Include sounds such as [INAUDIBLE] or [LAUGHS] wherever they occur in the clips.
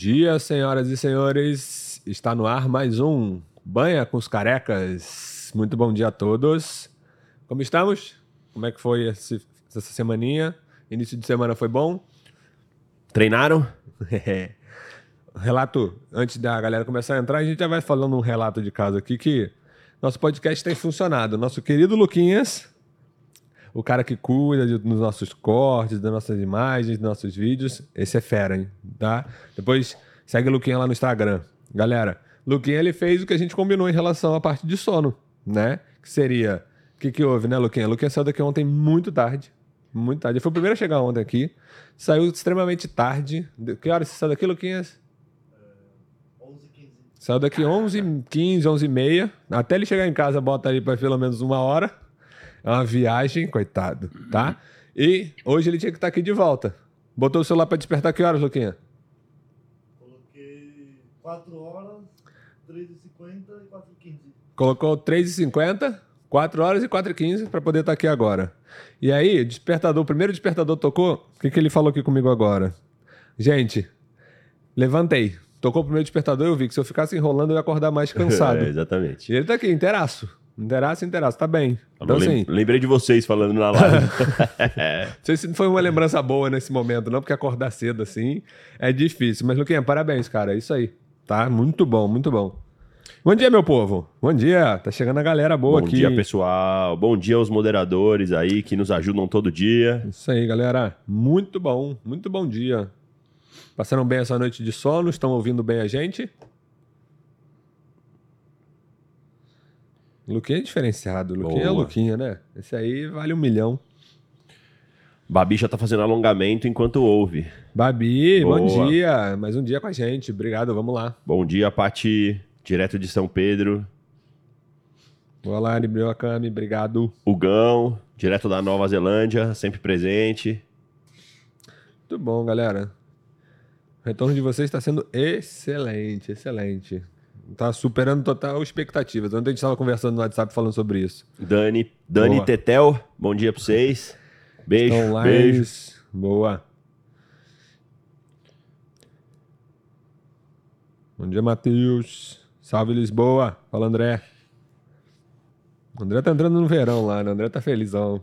dia, senhoras e senhores. Está no ar mais um Banha com os Carecas. Muito bom dia a todos. Como estamos? Como é que foi esse, essa semaninha? Início de semana foi bom? Treinaram? [LAUGHS] relato, antes da galera começar a entrar, a gente já vai falando um relato de casa aqui que nosso podcast tem funcionado. Nosso querido Luquinhas, o cara que cuida de, dos nossos cortes, das nossas imagens, dos nossos vídeos, esse é fera, hein? Tá? Depois segue o Luquinha lá no Instagram. Galera, Luquinha ele fez o que a gente combinou em relação à parte de sono, né? Que seria. O que, que houve, né, Luquinha? Luquinha saiu daqui ontem muito tarde. Muito tarde. Ele foi o primeiro a chegar ontem aqui. Saiu extremamente tarde. Que horas você saiu daqui, Luquinhas? Saiu daqui 11 15 11 e meia. Até ele chegar em casa, bota ali para pelo menos uma hora. É uma viagem, coitado, tá? E hoje ele tinha que estar aqui de volta. Botou o celular para despertar que horas, Luquinha? Coloquei 4 horas, 3h50 e 4h15. Colocou 3h50, 4 horas e 4h15 para poder estar aqui agora. E aí, despertador, o primeiro despertador tocou. O que, que ele falou aqui comigo agora? Gente, levantei. Tocou o primeiro despertador eu vi que se eu ficasse enrolando eu ia acordar mais [LAUGHS] cansado. É, exatamente. E ele tá aqui, inteiraço. Inteiraço, inteiraço, tá bem. Então, assim, Lembrei de vocês falando na live. [LAUGHS] [LAUGHS] não sei se foi uma lembrança boa nesse momento, não, porque acordar cedo assim é difícil. Mas, Luquinha, parabéns, cara. É isso aí. Tá? Muito bom, muito bom. Bom dia, meu povo. Bom dia. Tá chegando a galera boa Bom aqui. dia, pessoal. Bom dia aos moderadores aí que nos ajudam todo dia. Isso aí, galera. Muito bom, muito bom dia. Passaram bem essa noite de sono? Estão ouvindo bem a gente? Luquinha é diferenciado. Luquinha é Boa. Luquinha, né? Esse aí vale um milhão. Babi já tá fazendo alongamento enquanto ouve. Babi, bom Boa. dia. Mais um dia com a gente. Obrigado, vamos lá. Bom dia, Pati, direto de São Pedro. Olá, Nibriokami, obrigado. Hugão, direto da Nova Zelândia, sempre presente. Muito bom, galera. O retorno de vocês está sendo excelente, excelente. Tá superando total expectativas. Ontem a gente estava conversando no WhatsApp falando sobre isso. Dani, Dani Boa. Tetel, bom dia pra vocês. Beijo, beijo. lives. Boa. Bom dia, Matheus. Salve, Lisboa. Fala, André. O André tá entrando no verão lá, né? O André tá felizão.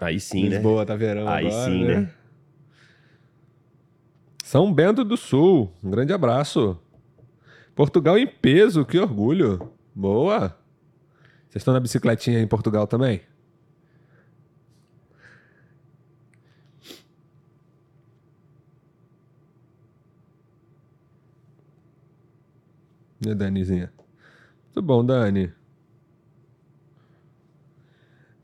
Aí sim, né? Lisboa tá verão Aí agora, sim, né? São Bento do Sul. Um grande abraço. Portugal em peso, que orgulho. Boa. Vocês estão na bicicletinha em Portugal também? A Danizinha? Muito bom, Dani.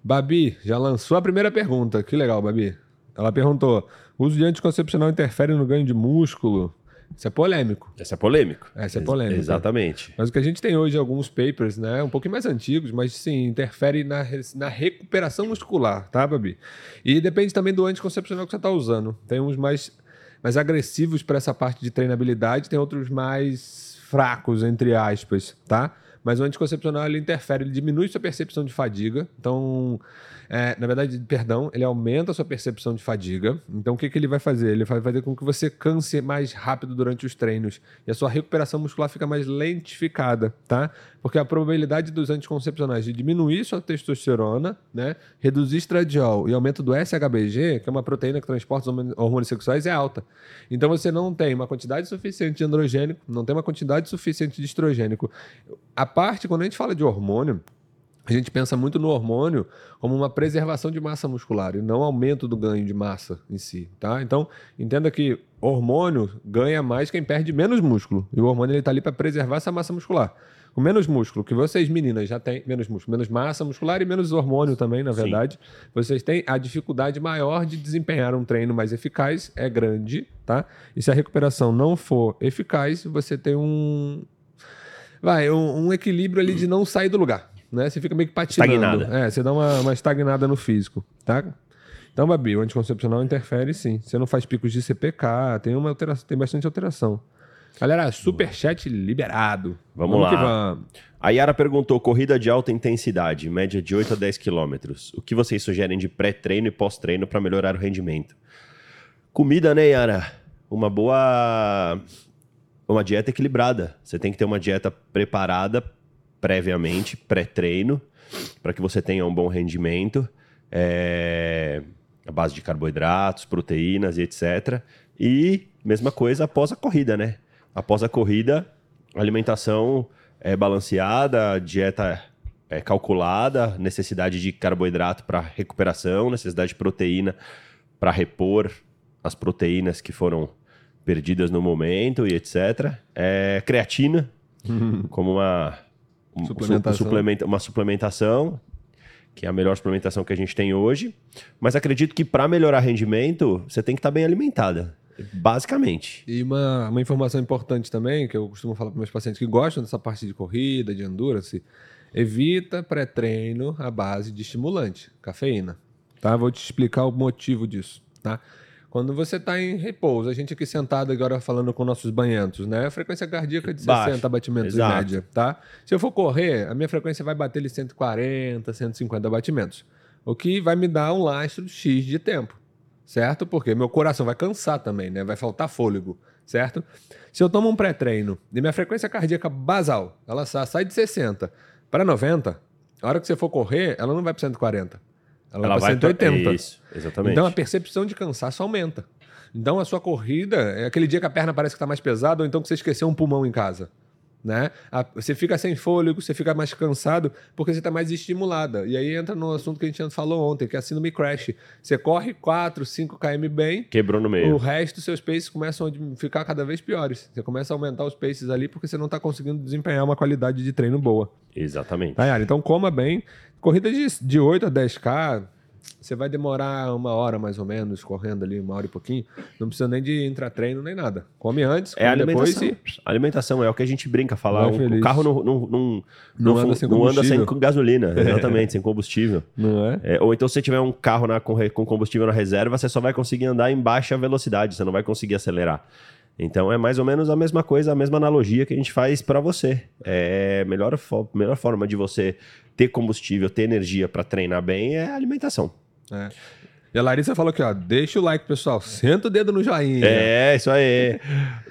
Babi já lançou a primeira pergunta. Que legal, Babi. Ela perguntou: o uso de anticoncepcional interfere no ganho de músculo? Isso é polêmico. Esse é polêmico. Essa é Ex- polêmica. Exatamente. Mas o que a gente tem hoje, alguns papers, né? Um pouquinho mais antigos, mas sim, interfere na, na recuperação muscular, tá, Babi? E depende também do anticoncepcional que você está usando. Tem uns mais, mais agressivos para essa parte de treinabilidade, tem outros mais fracos, entre aspas, tá? Mas o anticoncepcional ele interfere, ele diminui sua percepção de fadiga. Então, é, na verdade, perdão, ele aumenta a sua percepção de fadiga. Então, o que, que ele vai fazer? Ele vai fazer com que você canse mais rápido durante os treinos. E a sua recuperação muscular fica mais lentificada, tá? Porque a probabilidade dos anticoncepcionais de diminuir sua testosterona, né? Reduzir estradiol e aumento do SHBG, que é uma proteína que transporta os hormônios- hormônios sexuais, é alta. Então, você não tem uma quantidade suficiente de androgênico, não tem uma quantidade suficiente de estrogênico. A parte, quando a gente fala de hormônio, a gente pensa muito no hormônio como uma preservação de massa muscular e não aumento do ganho de massa em si, tá? Então, entenda que hormônio ganha mais quem perde menos músculo. E o hormônio ele tá ali para preservar essa massa muscular. Com menos músculo, que vocês meninas já têm menos músculo, menos massa muscular e menos hormônio também, na Sim. verdade, vocês têm a dificuldade maior de desempenhar um treino mais eficaz, é grande, tá? E se a recuperação não for eficaz, você tem um vai, um, um equilíbrio ali de não sair do lugar, né? Você fica meio que patinando. Estagnada. É, você dá uma, uma estagnada no físico, tá? Então, Babi, o anticoncepcional interfere sim. Você não faz picos de CPK, tem uma alteração, tem bastante alteração. Galera, superchat liberado. Vamos lá. que vamos. A Yara perguntou: corrida de alta intensidade, média de 8 a 10 quilômetros. O que vocês sugerem de pré-treino e pós-treino para melhorar o rendimento? Comida, né, Yara? Uma boa uma dieta equilibrada. Você tem que ter uma dieta preparada previamente, pré-treino, para que você tenha um bom rendimento, é, a base de carboidratos, proteínas e etc. E mesma coisa após a corrida, né? Após a corrida, alimentação é balanceada, dieta é calculada, necessidade de carboidrato para recuperação, necessidade de proteína para repor as proteínas que foram perdidas no momento e etc. É, creatina, como uma, um, Suplementação. su- suplementa- uma suplementação, que é a melhor suplementação que a gente tem hoje. Mas acredito que para melhorar rendimento, você tem que estar bem alimentada, basicamente. E uma, uma informação importante também, que eu costumo falar para meus pacientes que gostam dessa parte de corrida, de endurance, evita pré-treino à base de estimulante, cafeína. Tá? Vou te explicar o motivo disso. Tá? Quando você está em repouso, a gente aqui sentado agora falando com nossos banhentos, né? A frequência cardíaca de Baixa. 60 batimentos Exato. em média, tá? Se eu for correr, a minha frequência vai bater ali 140, 150 batimentos. O que vai me dar um lastro X de tempo certo? Porque meu coração vai cansar também, né? Vai faltar fôlego, certo? Se eu tomo um pré-treino e minha frequência cardíaca basal, ela sa- sai de 60 para 90, a hora que você for correr, ela não vai para 140. Ela, vai para 180. Isso, exatamente. Então a percepção de cansaço aumenta. Então a sua corrida é aquele dia que a perna parece que está mais pesada ou então que você esqueceu um pulmão em casa. Né? A- Você fica sem fôlego, você fica mais cansado porque você está mais estimulada. E aí entra no assunto que a gente falou ontem, que é a síndrome crash. Você corre 4, 5 km bem, Quebrou no o meio. resto dos seus paces começam a ficar cada vez piores. Você começa a aumentar os paces ali porque você não está conseguindo desempenhar uma qualidade de treino boa. Exatamente. Tá? Então coma bem. Corrida de, de 8 a 10K, você vai demorar uma hora mais ou menos, correndo ali, uma hora e pouquinho. Não precisa nem de intratreino nem nada. Come antes, come É alimentação. depois e. Alimentação é o que a gente brinca falar. Vai O, o carro não, não, não, Não anda sem não anda sem gasolina, [LAUGHS] exatamente, sem combustível. Não é? É, ou então, se você tiver um carro na- com, com combustível na reserva, você só vai conseguir andar em baixa velocidade, você não vai conseguir acelerar. Então é mais ou menos a mesma coisa, a mesma analogia que a gente faz para você. É a melhor, melhor forma de você ter combustível, ter energia para treinar bem é alimentação. É. E a Larissa falou aqui, ó. Deixa o like, pessoal. Senta o dedo no joinha. É, isso aí.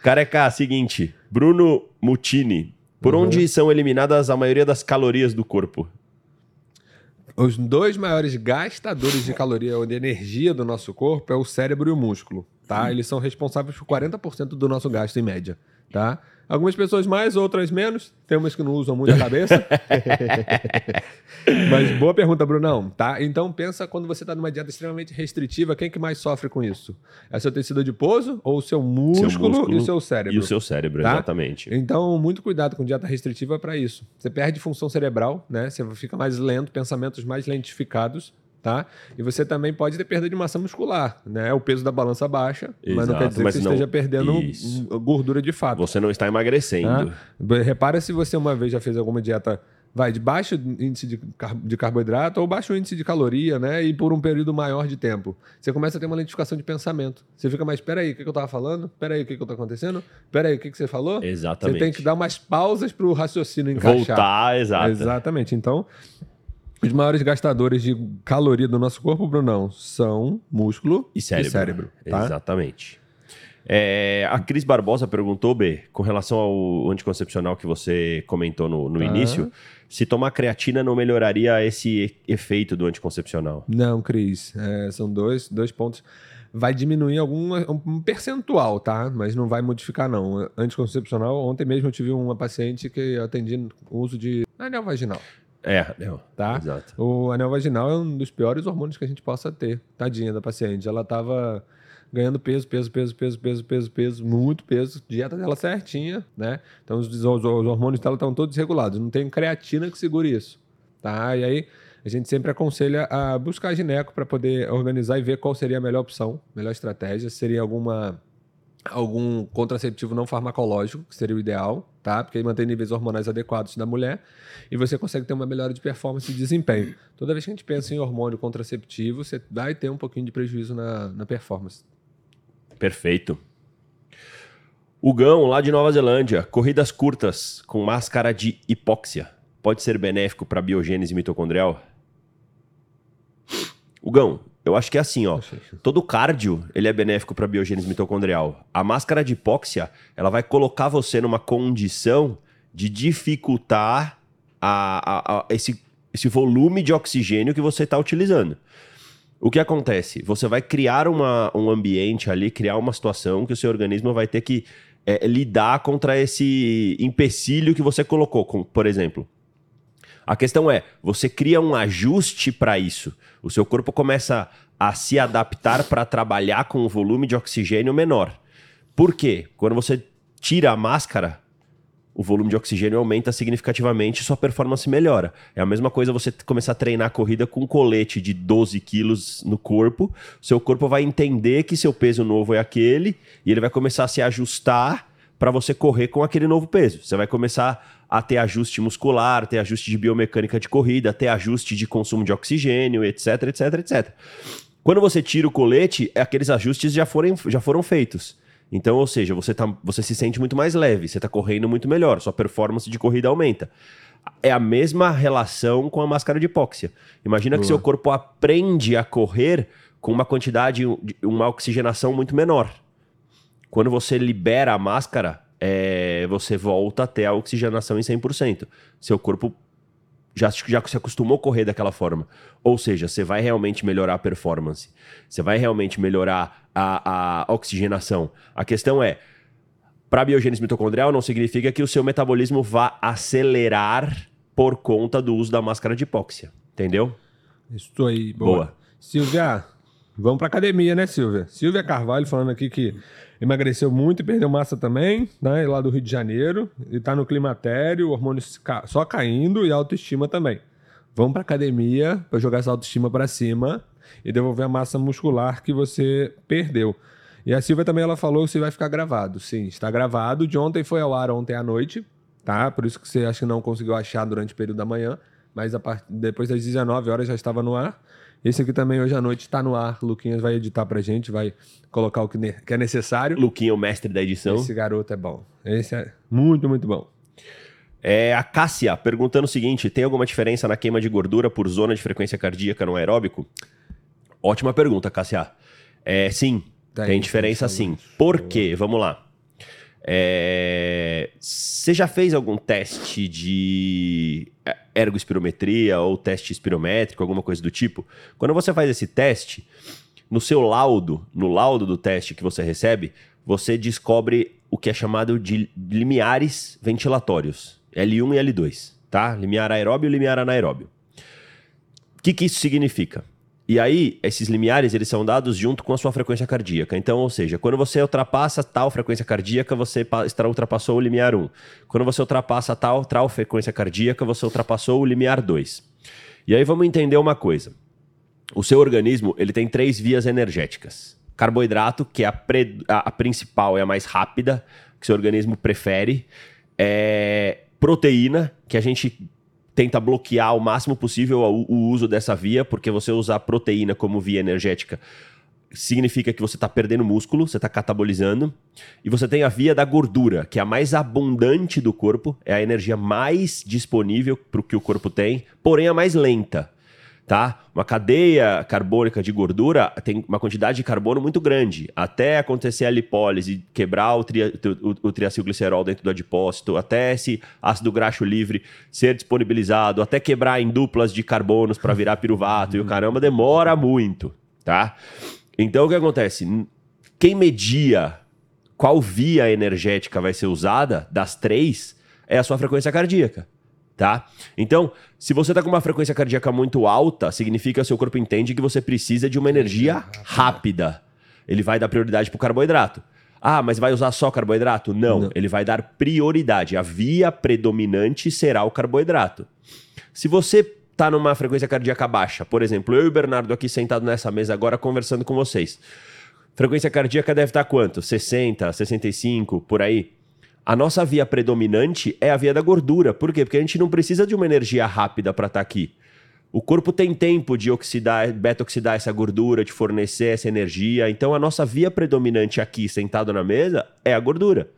Careca, seguinte. Bruno Mutini. Por Uhum. onde são eliminadas a maioria das calorias do corpo? Os dois maiores gastadores de caloria ou de energia do nosso corpo é o cérebro e o músculo, tá? Eles são responsáveis por 40% do nosso gasto em média, tá? Algumas pessoas mais, outras menos. Tem umas que não usam muito a cabeça. [LAUGHS] Mas boa pergunta, Brunão, tá? Então pensa quando você está numa dieta extremamente restritiva, quem que mais sofre com isso? É seu tecido adiposo ou o seu músculo, músculo e o seu cérebro? E o seu cérebro, Tá? exatamente. Então, muito cuidado com dieta restritiva para isso. Você perde função cerebral, né? Você fica mais lento, pensamentos mais lentificados, tá? E você também pode ter perda de massa muscular, né? O peso da balança baixa, mas não Exato, quer dizer que você não- esteja perdendo Isso. gordura de fato. Você não está emagrecendo. tá? Repara se você uma vez já fez alguma dieta vai de baixo índice de, car- de carboidrato ou baixo índice de caloria, né? E por um período maior de tempo. Você começa a ter uma lentificação de pensamento. Você fica mais, peraí, o que, que eu tava falando? Peraí, o que, que tá acontecendo? Peraí, o que, que você falou? Exatamente. Você tem que dar umas pausas para o raciocínio encaixar. Voltar, exato. Exatamente. Então, os maiores gastadores de caloria do nosso corpo, Brunão, são músculo E cérebro. tá? Exatamente. É, a Cris Barbosa perguntou, B, com relação ao anticoncepcional que você comentou no, no Tá. início, se tomar creatina não melhoraria esse e- efeito do anticoncepcional. Não, Cris. É, são dois, dois pontos. Vai diminuir algum um percentual, tá? Mas não vai modificar, não. Anticoncepcional, ontem mesmo eu tive uma paciente que eu atendi o uso de anel vaginal. É, não. Tá? Exato. O anel vaginal é um dos piores hormônios que a gente possa ter. Tadinha da paciente. Ela tava ganhando peso, peso, peso, peso, peso, peso, peso, muito peso. Dieta dela certinha, né? Então os, os- os hormônios dela estão todos regulados. Não tem creatina que segure isso, tá? E aí a gente sempre aconselha a buscar gineco para poder organizar e ver qual seria a melhor opção, melhor estratégia. Seria alguma algum contraceptivo não farmacológico, que seria o ideal, tá? Porque ele mantém níveis hormonais adequados da mulher e você consegue ter uma melhora de performance e desempenho. Toda vez que a gente pensa em hormônio contraceptivo, você vai ter um pouquinho de prejuízo na, na performance. Perfeito. Hugão, lá de Nova Zelândia, corridas curtas com máscara de hipóxia. Pode ser benéfico para a biogênese mitocondrial? Hugão, eu acho que é assim, ó. Todo cardio, ele é benéfico para a biogênese mitocondrial. A máscara de hipóxia, ela vai colocar você numa condição de dificultar a, a, a esse, esse volume de oxigênio que você está utilizando. O que acontece? Você vai criar uma, um ambiente ali, criar uma situação que o seu organismo vai ter que é, lidar contra esse empecilho que você colocou, com, por exemplo. A questão é, você cria um ajuste para isso. O seu corpo começa a se adaptar para trabalhar com um volume de oxigênio menor. Por quê? Quando você tira a máscara, o volume de oxigênio aumenta significativamente e sua performance melhora. É a mesma coisa você começar a treinar a corrida com um colete de 12 quilos no corpo. Seu corpo vai entender que seu peso novo é aquele e ele vai começar a se ajustar para você correr com aquele novo peso. Você vai começar a ter ajuste muscular, ter ajuste de biomecânica de corrida, ter ajuste de consumo de oxigênio, etc, etc, etc. Quando você tira o colete, aqueles ajustes já, foram já foram feitos. Então, ou seja, você, tá, você se sente muito mais leve, você está correndo muito melhor, sua performance de corrida aumenta. É a mesma relação com a máscara de hipóxia. Imagina Boa. que seu corpo aprende a correr com uma quantidade, uma oxigenação muito menor. Quando você libera a máscara, é, você volta até a oxigenação em 100%. Seu corpo já, já se acostumou a correr daquela forma. Ou seja, você vai realmente melhorar a performance. Você vai realmente melhorar a, a oxigenação. A questão é, para biogênese mitocondrial não significa que o seu metabolismo vá acelerar por conta do uso da máscara de hipóxia. Entendeu? Isso aí. Boa. boa. Silvia, vamos para academia, né, Silvia? Silvia Carvalho falando aqui que emagreceu muito e perdeu massa também, né? Lá do Rio de Janeiro. E tá no climatério, hormônio só caindo e autoestima também. Vamos pra academia para jogar essa autoestima para cima e devolver a massa muscular que você perdeu. E a Silvia também ela falou que vai ficar gravado. Sim, está gravado. De ontem foi ao ar ontem à noite, tá? Por isso que você acha que não conseguiu achar durante o período da manhã, mas depois das 19 horas já estava no ar. Esse aqui também hoje à noite está no ar. Luquinhas vai editar pra gente, vai colocar o que, ne que é necessário. Luquinha é o mestre da edição. Esse garoto é bom. Esse é muito, muito bom. É a Cássia perguntando o seguinte: tem alguma diferença na queima de gordura por zona de frequência cardíaca no aeróbico? Ótima pergunta, Cássia. É, sim, tem, tem diferença sim. Por quê? Vamos lá. É... Você já fez algum teste de ergoespirometria ou teste espirométrico, alguma coisa do tipo? Quando você faz esse teste, no seu laudo, no laudo do teste que você recebe, você descobre o que é chamado de limiares ventilatórios, L1 e L2, tá? Limiar aeróbio e limiar anaeróbio. O que, que isso significa? E aí, esses limiares, eles são dados junto com a sua frequência cardíaca. Então, ou seja, quando você ultrapassa tal frequência cardíaca, você ultrapassou o limiar 1. Quando você ultrapassa tal, tal frequência cardíaca, você ultrapassou o limiar 2. E aí vamos entender uma coisa. O seu organismo, ele tem três vias energéticas. Carboidrato, que é a, pre... a principal e a mais rápida, que seu organismo prefere. É... Proteína, que a gente tenta bloquear o máximo possível o, o uso dessa via, porque você usar proteína como via energética significa que você está perdendo músculo, você está catabolizando. E você tem a via da gordura, que é a mais abundante do corpo, é a energia mais disponível para o que o corpo tem, porém a mais lenta tá? Uma cadeia carbônica de gordura tem uma quantidade de carbono muito grande. Até acontecer a lipólise, quebrar o, tri, o, o triacilglicerol dentro do adipócito, até esse ácido graxo livre ser disponibilizado, até quebrar em duplas de carbonos para virar piruvato e o caramba demora muito, tá? Então o que acontece? Quem media qual via energética vai ser usada das três é a sua frequência cardíaca tá? Então, se você está com uma frequência cardíaca muito alta, significa que o seu corpo entende que você precisa de uma energia rápida. Ele vai dar prioridade para o carboidrato. Ah, mas vai usar só carboidrato? Não, Não, ele vai dar prioridade. A via predominante será o carboidrato. Se você está numa frequência cardíaca baixa, por exemplo, eu e o Bernardo aqui sentado nessa mesa agora conversando com vocês. Frequência cardíaca deve estar quanto? 60, 65, por aí. A nossa via predominante é a via da gordura. Por quê? Porque a gente não precisa de uma energia rápida para estar tá aqui. O corpo tem tempo de oxidar, beta-oxidar essa gordura, de fornecer essa energia. Então, a nossa via predominante aqui, sentado na mesa, é a gordura.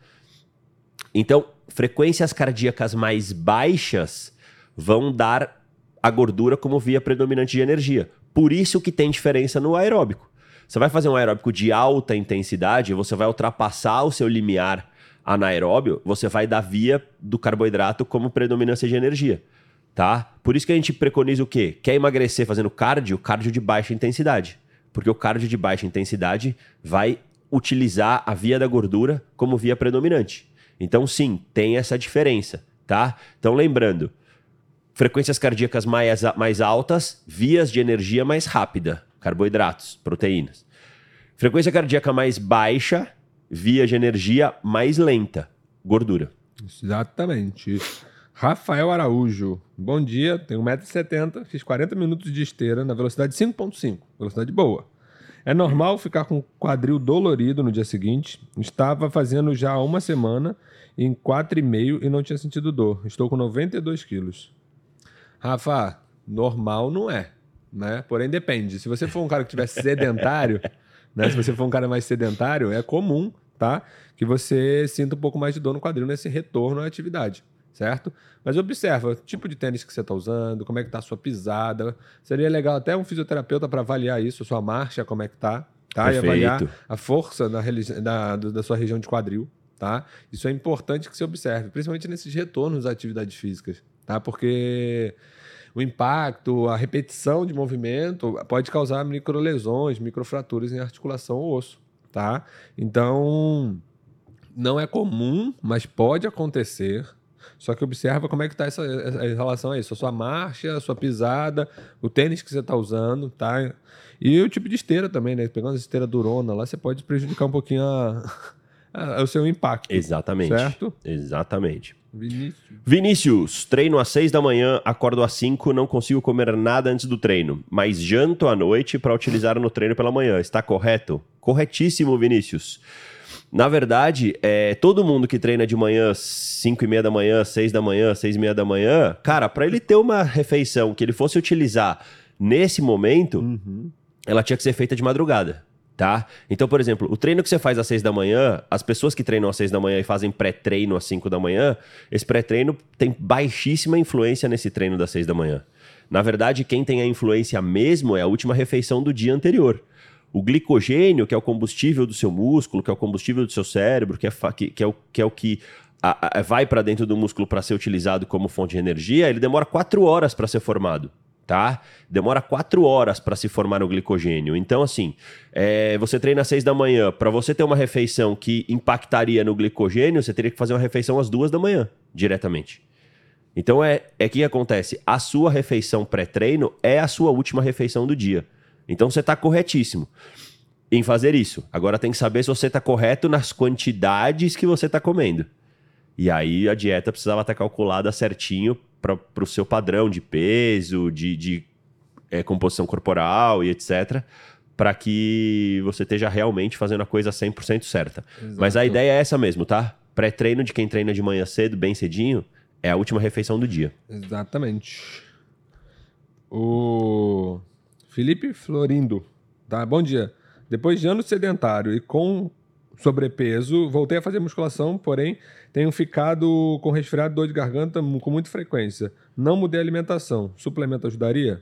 Então, frequências cardíacas mais baixas vão dar a gordura como via predominante de energia. Por isso que tem diferença no aeróbico. Você vai fazer um aeróbico de alta intensidade, você vai ultrapassar o seu limiar anaeróbio, você vai dar via do carboidrato como predominância de energia, tá? Por isso que a gente preconiza o quê? Quer emagrecer fazendo cardio? Cardio de baixa intensidade. Porque o cardio de baixa intensidade vai utilizar a via da gordura como via predominante. Então, sim, tem essa diferença, tá? Então, lembrando, frequências cardíacas mais, mais altas, vias de energia mais rápida, carboidratos, proteínas. Frequência cardíaca mais baixa, via de energia mais lenta, gordura. Exatamente. Rafael Araújo. Bom dia, tenho 1,70m, fiz 40 minutos de esteira na velocidade 5.5, velocidade boa. É normal ficar com quadril dolorido no dia seguinte. Estava fazendo já há uma semana em 4,5 e não tinha sentido dor. Estou com 92 quilos. Rafa, normal não é, né? Porém depende. Se você for um cara que estiver sedentário, [LAUGHS] né? Se você for um cara mais sedentário, é comum, tá? Que você sinta um pouco mais de dor no quadril nesse retorno à atividade certo? Mas observa o tipo de tênis que você está usando, como é que está a sua pisada. Seria legal até um fisioterapeuta para avaliar isso, a sua marcha, como é que tá, tá? E avaliar a força da, da, da sua região de quadril, tá? Isso é importante que você observe, principalmente nesses retornos às atividades físicas, tá? Porque o impacto, a repetição de movimento pode causar microlesões, microfraturas em articulação ou osso, tá? Então, não é comum, mas pode acontecer, só que observa como é que está essa, essa, em relação a isso. A sua marcha, a sua pisada, o tênis que você está usando, tá? E o tipo de esteira também, né? Pegando a esteira durona lá, você pode prejudicar um pouquinho a, [LAUGHS] a, o seu impacto. Exatamente. Certo? Exatamente. Vinícius. Vinícius, treino às 6 da manhã, acordo às 5, não consigo comer nada antes do treino, mas janto à noite para utilizar no treino pela manhã. Está correto? Corretíssimo, Vinícius. Na verdade, é, todo mundo que treina de manhã, 5 e meia da manhã, 6 da manhã, 6 e meia da manhã, cara, para ele ter uma refeição que ele fosse utilizar nesse momento, uhum. ela tinha que ser feita de madrugada. Tá? Então, por exemplo, o treino que você faz às 6 da manhã, as pessoas que treinam às 6 da manhã e fazem pré-treino às 5 da manhã, esse pré-treino tem baixíssima influência nesse treino das 6 da manhã. Na verdade, quem tem a influência mesmo é a última refeição do dia anterior. O glicogênio, que é o combustível do seu músculo, que é o combustível do seu cérebro, que é, que, que é o que, é o que a, a, vai para dentro do músculo para ser utilizado como fonte de energia, ele demora quatro horas para ser formado. Tá? Demora quatro horas para se formar o glicogênio. Então, assim, é, você treina às seis da manhã. Para você ter uma refeição que impactaria no glicogênio, você teria que fazer uma refeição às duas da manhã, diretamente. Então, é, é que acontece. A sua refeição pré-treino é a sua última refeição do dia. Então você está corretíssimo em fazer isso. Agora tem que saber se você está correto nas quantidades que você está comendo. E aí a dieta precisava estar calculada certinho para o seu padrão de peso, de, de é, composição corporal e etc. Para que você esteja realmente fazendo a coisa 100% certa. Exato. Mas a ideia é essa mesmo, tá? Pré-treino de quem treina de manhã cedo, bem cedinho, é a última refeição do dia. Exatamente. O. Felipe Florindo. Tá? Bom dia. Depois de anos sedentário e com sobrepeso, voltei a fazer musculação, porém tenho ficado com resfriado dor de garganta com muita frequência. Não mudei a alimentação. Suplemento ajudaria?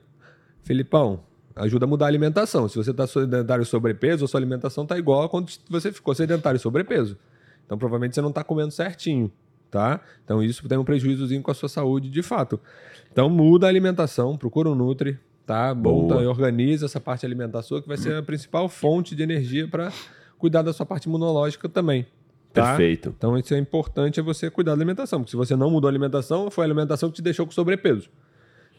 Filipão, ajuda a mudar a alimentação. Se você está sedentário e sobrepeso, a sua alimentação está igual a quando você ficou sedentário e sobrepeso. Então provavelmente você não está comendo certinho, tá? Então isso tem um prejuízozinho com a sua saúde de fato. Então muda a alimentação, procura um Nutri, tá? Monta e organiza essa parte alimentar sua, que vai ser a principal fonte de energia para cuidar da sua parte imunológica também. Tá? Perfeito. Então, isso é importante é você cuidar da alimentação, porque se você não mudou a alimentação, foi a alimentação que te deixou com sobrepeso,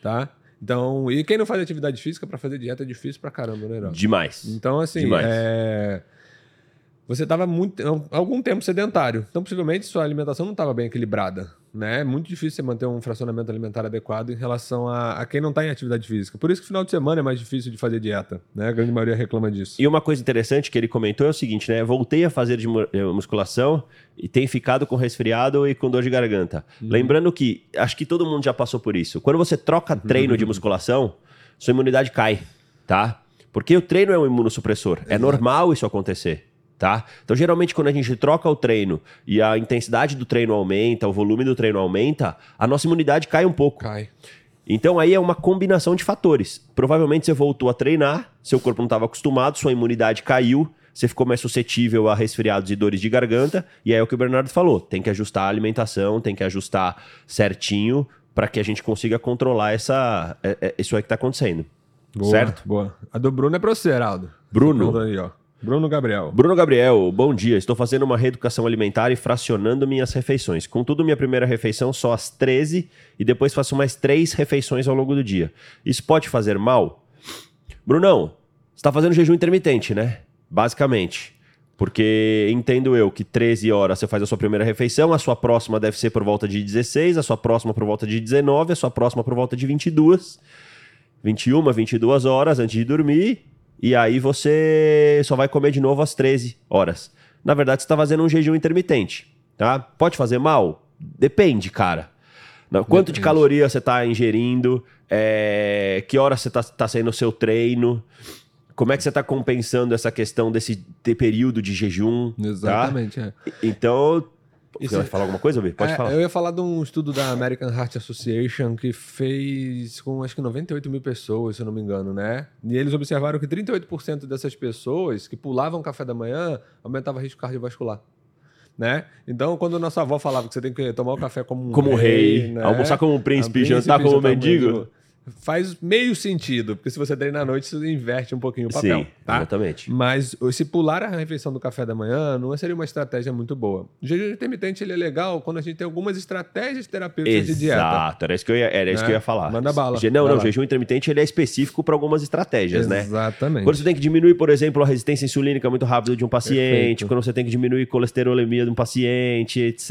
tá? Então, e quem não faz atividade física para fazer dieta é difícil pra caramba, né, Heraldo? Demais. Então, assim, Demais. É você estava muito algum tempo sedentário. Então, possivelmente, sua alimentação não estava bem equilibrada. Né? É muito difícil você manter um fracionamento alimentar adequado em relação a, a quem não está em atividade física. Por isso que final de semana é mais difícil de fazer dieta. Né? A grande maioria reclama disso. E uma coisa interessante que ele comentou é o seguinte, né? Voltei a fazer de eh, musculação e tem ficado com resfriado e com dor de garganta. Uhum. Lembrando que, acho que todo mundo já passou por isso. Quando você troca treino de musculação, sua imunidade cai, tá? Porque o treino é um imunossupressor. É Exato. É normal isso acontecer tá? Então, geralmente, quando a gente troca o treino e a intensidade do treino aumenta, o volume do treino aumenta, a nossa imunidade cai um pouco. Cai. Então aí é uma combinação de fatores. Provavelmente você voltou a treinar, seu corpo não estava acostumado, sua imunidade caiu, você ficou mais suscetível a resfriados e dores de garganta, e aí é o que o Bernardo falou, tem que ajustar a alimentação, tem que ajustar certinho para que a gente consiga controlar essa, é- é- isso aí que está acontecendo. Boa, Certo? Boa. A do Bruno é pra você, Heraldo. Bruno. Bruno aí, ó. Bruno Gabriel. Bruno Gabriel, bom dia. Estou fazendo uma reeducação alimentar e fracionando minhas refeições. Contudo, minha primeira refeição só às 13 e depois faço mais três refeições ao longo do dia. Isso pode fazer mal? Brunão, você está fazendo jejum intermitente, né? Basicamente. Porque entendo eu que 13 horas você faz a sua primeira refeição, a sua próxima deve ser por volta de 16, a sua próxima por volta de 19, a sua próxima por volta de 22. 21, 22 horas antes de dormir. E aí você só vai comer de novo às 13 horas. Na verdade, você está fazendo um jejum intermitente, tá? Pode fazer mal? Depende, cara. Quanto de Depende. caloria você está ingerindo? É, que hora você está tá saindo o seu treino? Como é que você está compensando essa questão desse de período de jejum? tá? Exatamente, é. Então, você vai falar alguma coisa, Bê? Pode É, falar. Eu ia falar de um estudo da American Heart Association que fez com acho que 98 mil pessoas, se eu não me engano, né? E eles observaram que 38% dessas pessoas que pulavam café da manhã aumentava risco cardiovascular. Né? Então, quando nossa avó falava que você tem que tomar o café como um Como um rei, né? almoçar como um príncipe, Ah, jantar como um mendigo. Faz meio sentido, porque se você treina à noite, você inverte um pouquinho o papel. Sim, tá? exatamente. Mas se pular a refeição do café da manhã não seria uma estratégia muito boa. O jejum intermitente ele é legal quando a gente tem algumas estratégias terapêuticas de dieta. Exato, era isso que eu ia, era isso Né? que eu ia falar. Manda bala. Não, não, lá. o jejum intermitente ele é específico para algumas estratégias, né? Exatamente. Quando você tem que diminuir, por exemplo, a resistência insulínica muito rápido de um paciente, Perfeito. quando você tem que diminuir a colesterolemia de um paciente, etc.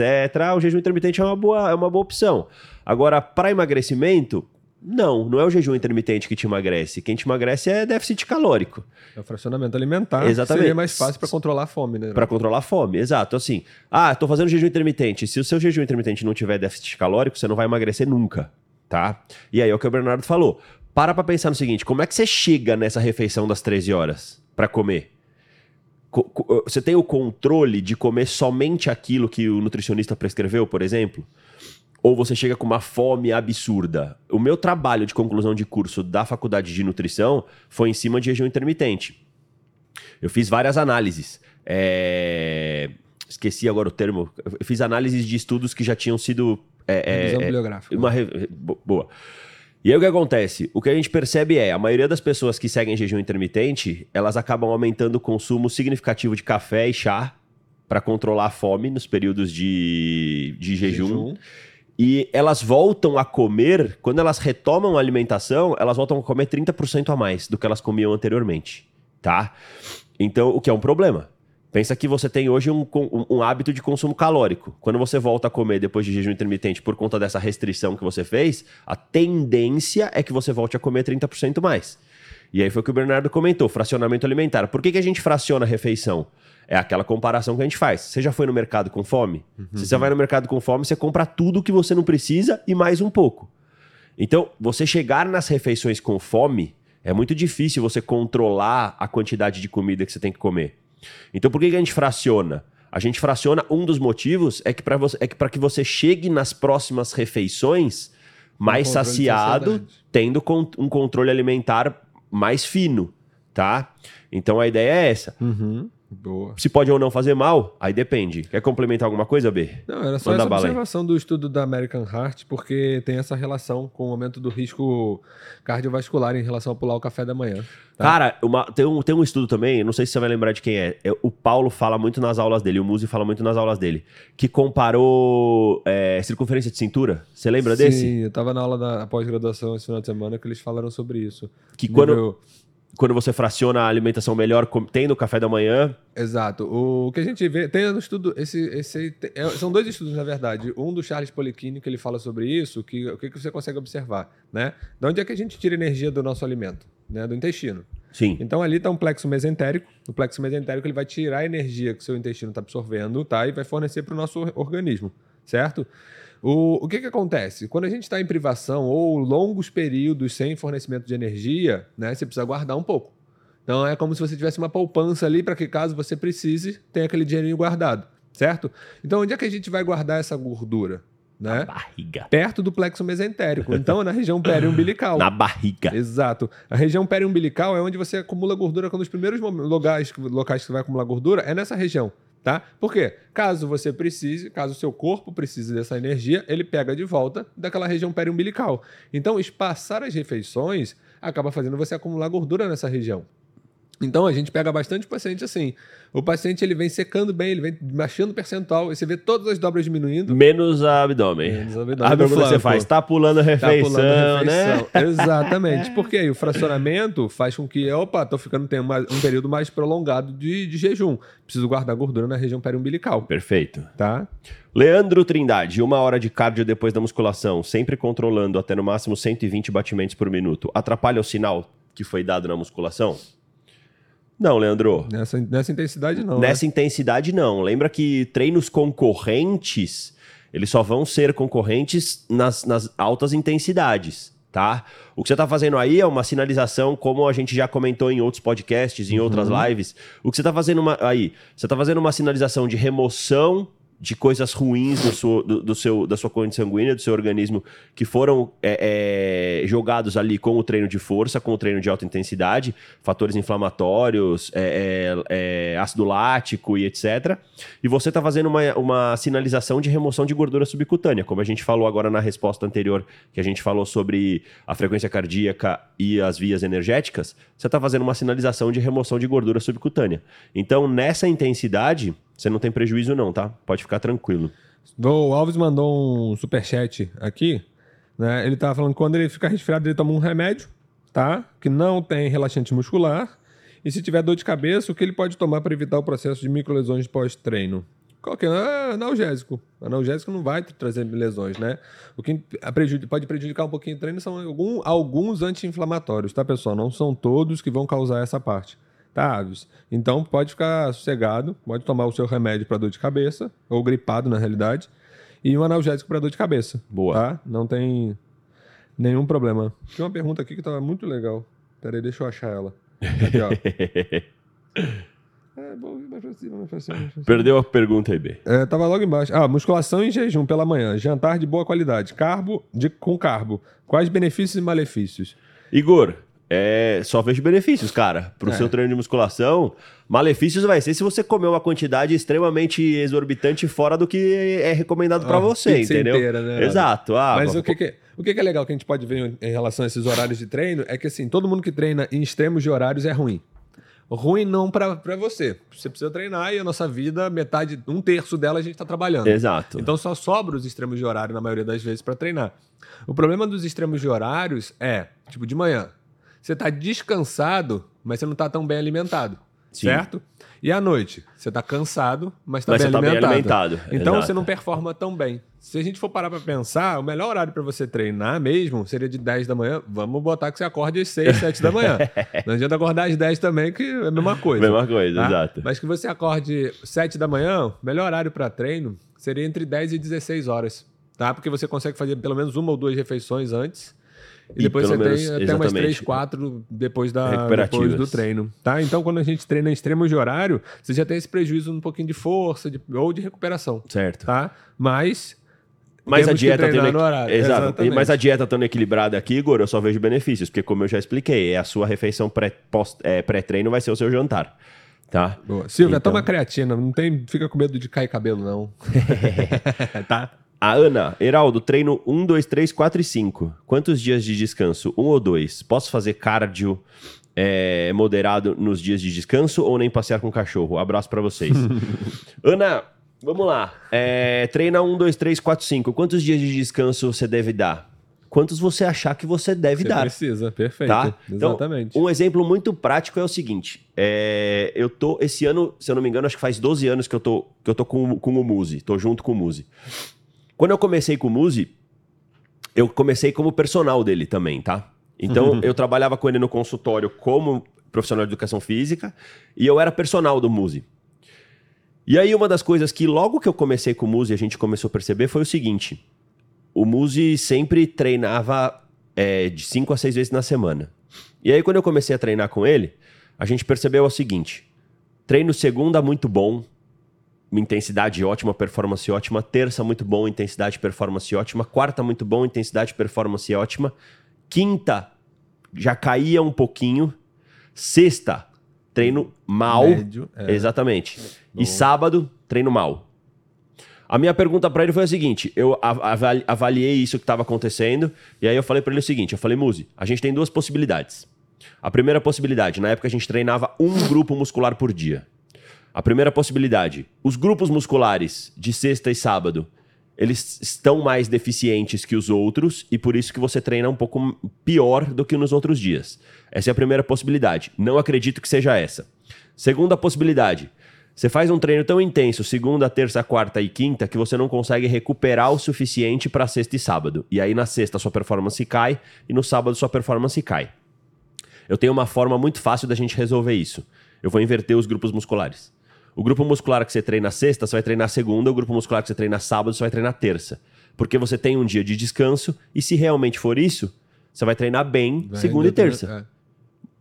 O jejum intermitente é uma boa, é uma boa opção. Agora, para emagrecimento, não, não é o jejum intermitente que te emagrece. Quem te emagrece é déficit calórico. É o fracionamento alimentar. Exatamente. Seria mais fácil para controlar a fome, né? Para controlar a fome, exato. Assim, ah, tô fazendo jejum intermitente. Se o seu jejum intermitente não tiver déficit calórico, você não vai emagrecer nunca, tá? E aí é o que o Bernardo falou. Para pra pensar no seguinte: como é que você chega nessa refeição das 13 horas para comer? Co- co- Você tem o controle de comer somente aquilo que o nutricionista prescreveu, por exemplo? Ou você chega com uma fome absurda? O meu trabalho de conclusão de curso da faculdade de nutrição foi em cima de jejum intermitente. Eu fiz várias análises. É, Esqueci agora o termo. Eu fiz análises de estudos que já tinham sido. é, é, Revisão é, bibliográfica. uma re- bo- Boa. E aí o que acontece? O que a gente percebe é, a maioria das pessoas que seguem jejum intermitente, elas acabam aumentando o consumo significativo de café e chá para controlar a fome nos períodos de, de jejum. E elas voltam a comer, quando elas retomam a alimentação, elas voltam a comer 30% a mais do que elas comiam anteriormente, tá? Então, o que é um problema. Pensa que você tem hoje um, um- um hábito de consumo calórico. Quando você volta a comer depois de jejum intermitente por conta dessa restrição que você fez, a tendência é que você volte a comer 30% mais. E aí foi o que o Bernardo comentou, fracionamento alimentar. Por que, que a gente fraciona a refeição? É aquela comparação que a gente faz. Você já foi no mercado com fome? Se você vai no mercado com fome, você compra tudo que você não precisa e mais um pouco. Então, você chegar nas refeições com fome, é muito difícil você controlar a quantidade de comida que você tem que comer. Então, por que, que a gente fraciona? A gente fraciona, um dos motivos é que para você, é que que você chegue nas próximas refeições mais de saciado, tendo con- um controle alimentar mais fino, tá? Então a ideia é essa. Uhum. Boa. Se pode ou não fazer mal, aí depende. Quer complementar alguma coisa, B? Não, era só Manda essa aí. observação do estudo da American Heart, porque tem essa relação com o aumento do risco cardiovascular em relação a pular o café da manhã. Tá. Cara, uma- tem, um, tem um estudo também, não sei se você vai lembrar de quem é. é, O Paulo fala muito nas aulas dele, o Muzi fala muito nas aulas dele, que comparou é, circunferência de cintura. Você lembra Sim, desse? eu tava na aula da pós-graduação esse final de semana que eles falaram sobre isso. Que quando, Nível- quando você fraciona a alimentação melhor, com- tendo café da manhã, Exato. O que a gente vê, tem no estudo, esse, esse te- é- são dois estudos na verdade. Um do Charles Poliquini que ele fala sobre isso, que o que, que você consegue observar, né? De onde é que a gente tira energia do nosso alimento, né? Do intestino. sim. Então ali está um plexo mesentérico. O plexo mesentérico ele vai tirar a energia que o seu intestino está absorvendo, tá? E vai fornecer para o nosso or- organismo, certo? O, o que, que acontece? Quando a gente está em privação ou longos períodos sem fornecimento de energia, né? Você precisa guardar um pouco. Então é como se você tivesse uma poupança ali para que caso você precise, tenha aquele dinheirinho guardado, certo? Então onde é que a gente vai guardar essa gordura? né? Barriga. Perto do plexo mesentérico. Então, é na região [LAUGHS] periumbilical. Na barriga. Exato. A região periumbilical é onde você acumula gordura quando os primeiros locais, locais que você vai acumular gordura é nessa região, tá? Por quê? Caso você precise, caso o seu corpo precise dessa energia, ele pega de volta daquela região periumbilical. Então, espaçar as refeições acaba fazendo você acumular gordura nessa região. Então a gente pega bastante paciente assim. O paciente ele vem secando bem, ele vem baixando o percentual, e você vê todas as dobras diminuindo. Menos abdômen. Menos abdômen. A pergunta que você faz, tá pulando a Tá refeição, pulando a né? refeição. [LAUGHS] Exatamente. Porque aí o fracionamento faz com que, opa, tô ficando tem uma- um período mais prolongado de, de jejum. Preciso guardar gordura na região periumbilical, Perfeito. tá? Leandro Trindade, uma hora de cardio depois da musculação, sempre controlando até no máximo 120 batimentos por minuto. Atrapalha o sinal que foi dado na musculação? Não, Leandro. Nessa, nessa intensidade não. né? Nessa intensidade, não. Lembra que treinos concorrentes, eles só vão ser concorrentes nas, nas altas intensidades, tá? O que você tá fazendo aí é uma sinalização, como a gente já comentou em outros podcasts, em outras lives. O que você tá fazendo uma- aí? Você tá fazendo uma sinalização de remoção de coisas ruins do seu, do, do seu, da sua corrente sanguínea, do seu organismo, que foram é, é, jogados ali com o treino de força, com o treino de alta intensidade, fatores inflamatórios, é, é, é, ácido lático e etc. E você está fazendo uma, uma sinalização de remoção de gordura subcutânea, como a gente falou agora na resposta anterior, que a gente falou sobre a frequência cardíaca e as vias energéticas, você está fazendo uma sinalização de remoção de gordura subcutânea. Então, nessa intensidade, você não tem prejuízo não, tá? Pode ficar tranquilo. O Alves mandou um superchat aqui. Né? Ele tava falando que quando ele fica resfriado, ele toma um remédio, tá? Que não tem relaxante muscular. E se tiver dor de cabeça, o que ele pode tomar para evitar o processo de microlesões pós-treino? Qual que é? Ah, analgésico. Analgésico não vai trazer lesões, né? O que pode prejudicar um pouquinho o treino são alguns anti-inflamatórios, tá, pessoal? Não são todos que vão causar essa parte. Tá, Aves? Então pode ficar sossegado, pode tomar o seu remédio para dor de cabeça, ou gripado na realidade, e um analgésico para dor de cabeça. Boa. Tá? Não tem nenhum problema. Tem uma pergunta aqui que tava muito legal. Peraí, deixa eu achar ela. Aqui, ó. [LAUGHS] É, bom, mais pra cima, mais pra cima, mais pra cima. Perdeu a pergunta aí, B. É, tava logo embaixo. Ah, musculação em jejum pela manhã. Jantar de boa qualidade. Carbo de, com carbo. Quais benefícios e malefícios? Igor, é, só vejo benefícios, cara. Pro É. seu treino de musculação, malefícios vai ser se você comer uma quantidade extremamente exorbitante fora do que é recomendado pra Ah, você, entendeu? inteira, né? Exato. Ah, Mas vou- o que, que, o que é legal que a gente pode ver em- relação a esses horários de treino é que, assim, todo mundo que treina em extremos de horários é ruim. Ruim não pra você. Você precisa treinar e a nossa vida, metade, um terço dela a gente tá trabalhando. Exato. Então só sobra os extremos de horário na maioria das vezes para treinar. O problema dos extremos de horários é, tipo, de manhã. Você tá descansado, mas você não tá tão bem alimentado. Sim. Certo? E à noite, você tá cansado, mas tá, Mas bem, você tá bem alimentado. Então exato. você não performa tão bem. Se a gente for parar pra pensar, o melhor horário para você treinar mesmo seria de 10 da manhã. Vamos botar que você acorde às 6, 7 da manhã. [LAUGHS] Não adianta acordar às 10 também, que é a mesma coisa. Mesma coisa, tá? exato. Mas que você acorde 7 da manhã, o melhor horário para treino seria entre 10 e 16 horas, tá? Porque você consegue fazer pelo menos uma ou duas refeições antes. E, E depois você menos- tem até exatamente. 3, 4 depois, da, depois do treino, tá? Então, quando a gente treina em extremos de horário, você já tem esse prejuízo um pouquinho de força de- ou de recuperação, Certo. tá? Mas... Mas a temos dieta tendo... no horário. Exato. Exatamente. Mas a dieta estando equilibrada aqui, Igor, eu só vejo benefícios, porque como eu já expliquei, é a sua refeição pré- pós- é, pré-treino vai ser o seu jantar. Tá? Boa. Silvia, Então- toma creatina, não tem, fica com medo de cair cabelo, não. [LAUGHS] [LAUGHS] tá? A Ana, Heraldo, treino 1, 2, 3, 4 e 5. Quantos dias de descanso? Um ou dois? Posso fazer cardio é, moderado nos dias de descanso ou nem passear com o cachorro? Abraço pra vocês. [LAUGHS] Ana, vamos lá. É, treina 1, 2, 3, 4, 5. Quantos dias de descanso você deve dar? Quantos você achar que você deve Você dar? precisa, perfeito. Tá? Então, Exatamente. um exemplo muito prático é o seguinte: é, eu tô, esse ano, se eu não me engano, acho que faz 12 anos que eu tô, que eu tô com, com o Muzi, tô junto com o Muzi. Quando eu comecei com o Muzi, eu comecei como personal dele também, tá? Então, eu trabalhava com ele no consultório como profissional de educação física e eu era personal do Muzi. E aí, uma das coisas que logo que eu comecei com o Muzi, a gente começou a perceber foi o seguinte: o Muzi sempre treinava é, de 5 a 6 vezes na semana. E aí, quando eu comecei a treinar com ele, a gente percebeu o seguinte: treino segunda muito bom, intensidade ótima, performance ótima. Terça, muito bom, intensidade, performance ótima. Quarta, muito bom, intensidade, performance ótima. Quinta, já caía um pouquinho. Sexta, treino mal. Médio, é. Exatamente. E sábado, treino mal. A minha pergunta pra ele foi a seguinte: eu av- avali- avaliei isso que estava acontecendo, e aí eu falei pra ele o seguinte: eu falei, Muzi, a gente tem duas possibilidades. A primeira possibilidade, na época a gente treinava um grupo muscular por dia. A primeira possibilidade, os grupos musculares de sexta e sábado, eles estão mais deficientes que os outros e por isso que você treina um pouco pior do que nos outros dias. Essa é a primeira possibilidade. Não acredito que seja essa. Segunda possibilidade, você faz um treino tão intenso, segunda, terça, quarta e quinta, que você não consegue recuperar o suficiente para sexta e sábado. E aí na sexta sua performance cai e no sábado sua performance cai. Eu tenho uma forma muito fácil da gente resolver isso. Eu vou inverter os grupos musculares. O grupo muscular que você treina sexta, você vai treinar segunda. O grupo muscular que você treina sábado, você vai treinar terça. Porque você tem um dia de descanso e se realmente for isso, você vai treinar bem Vai, segunda e terça.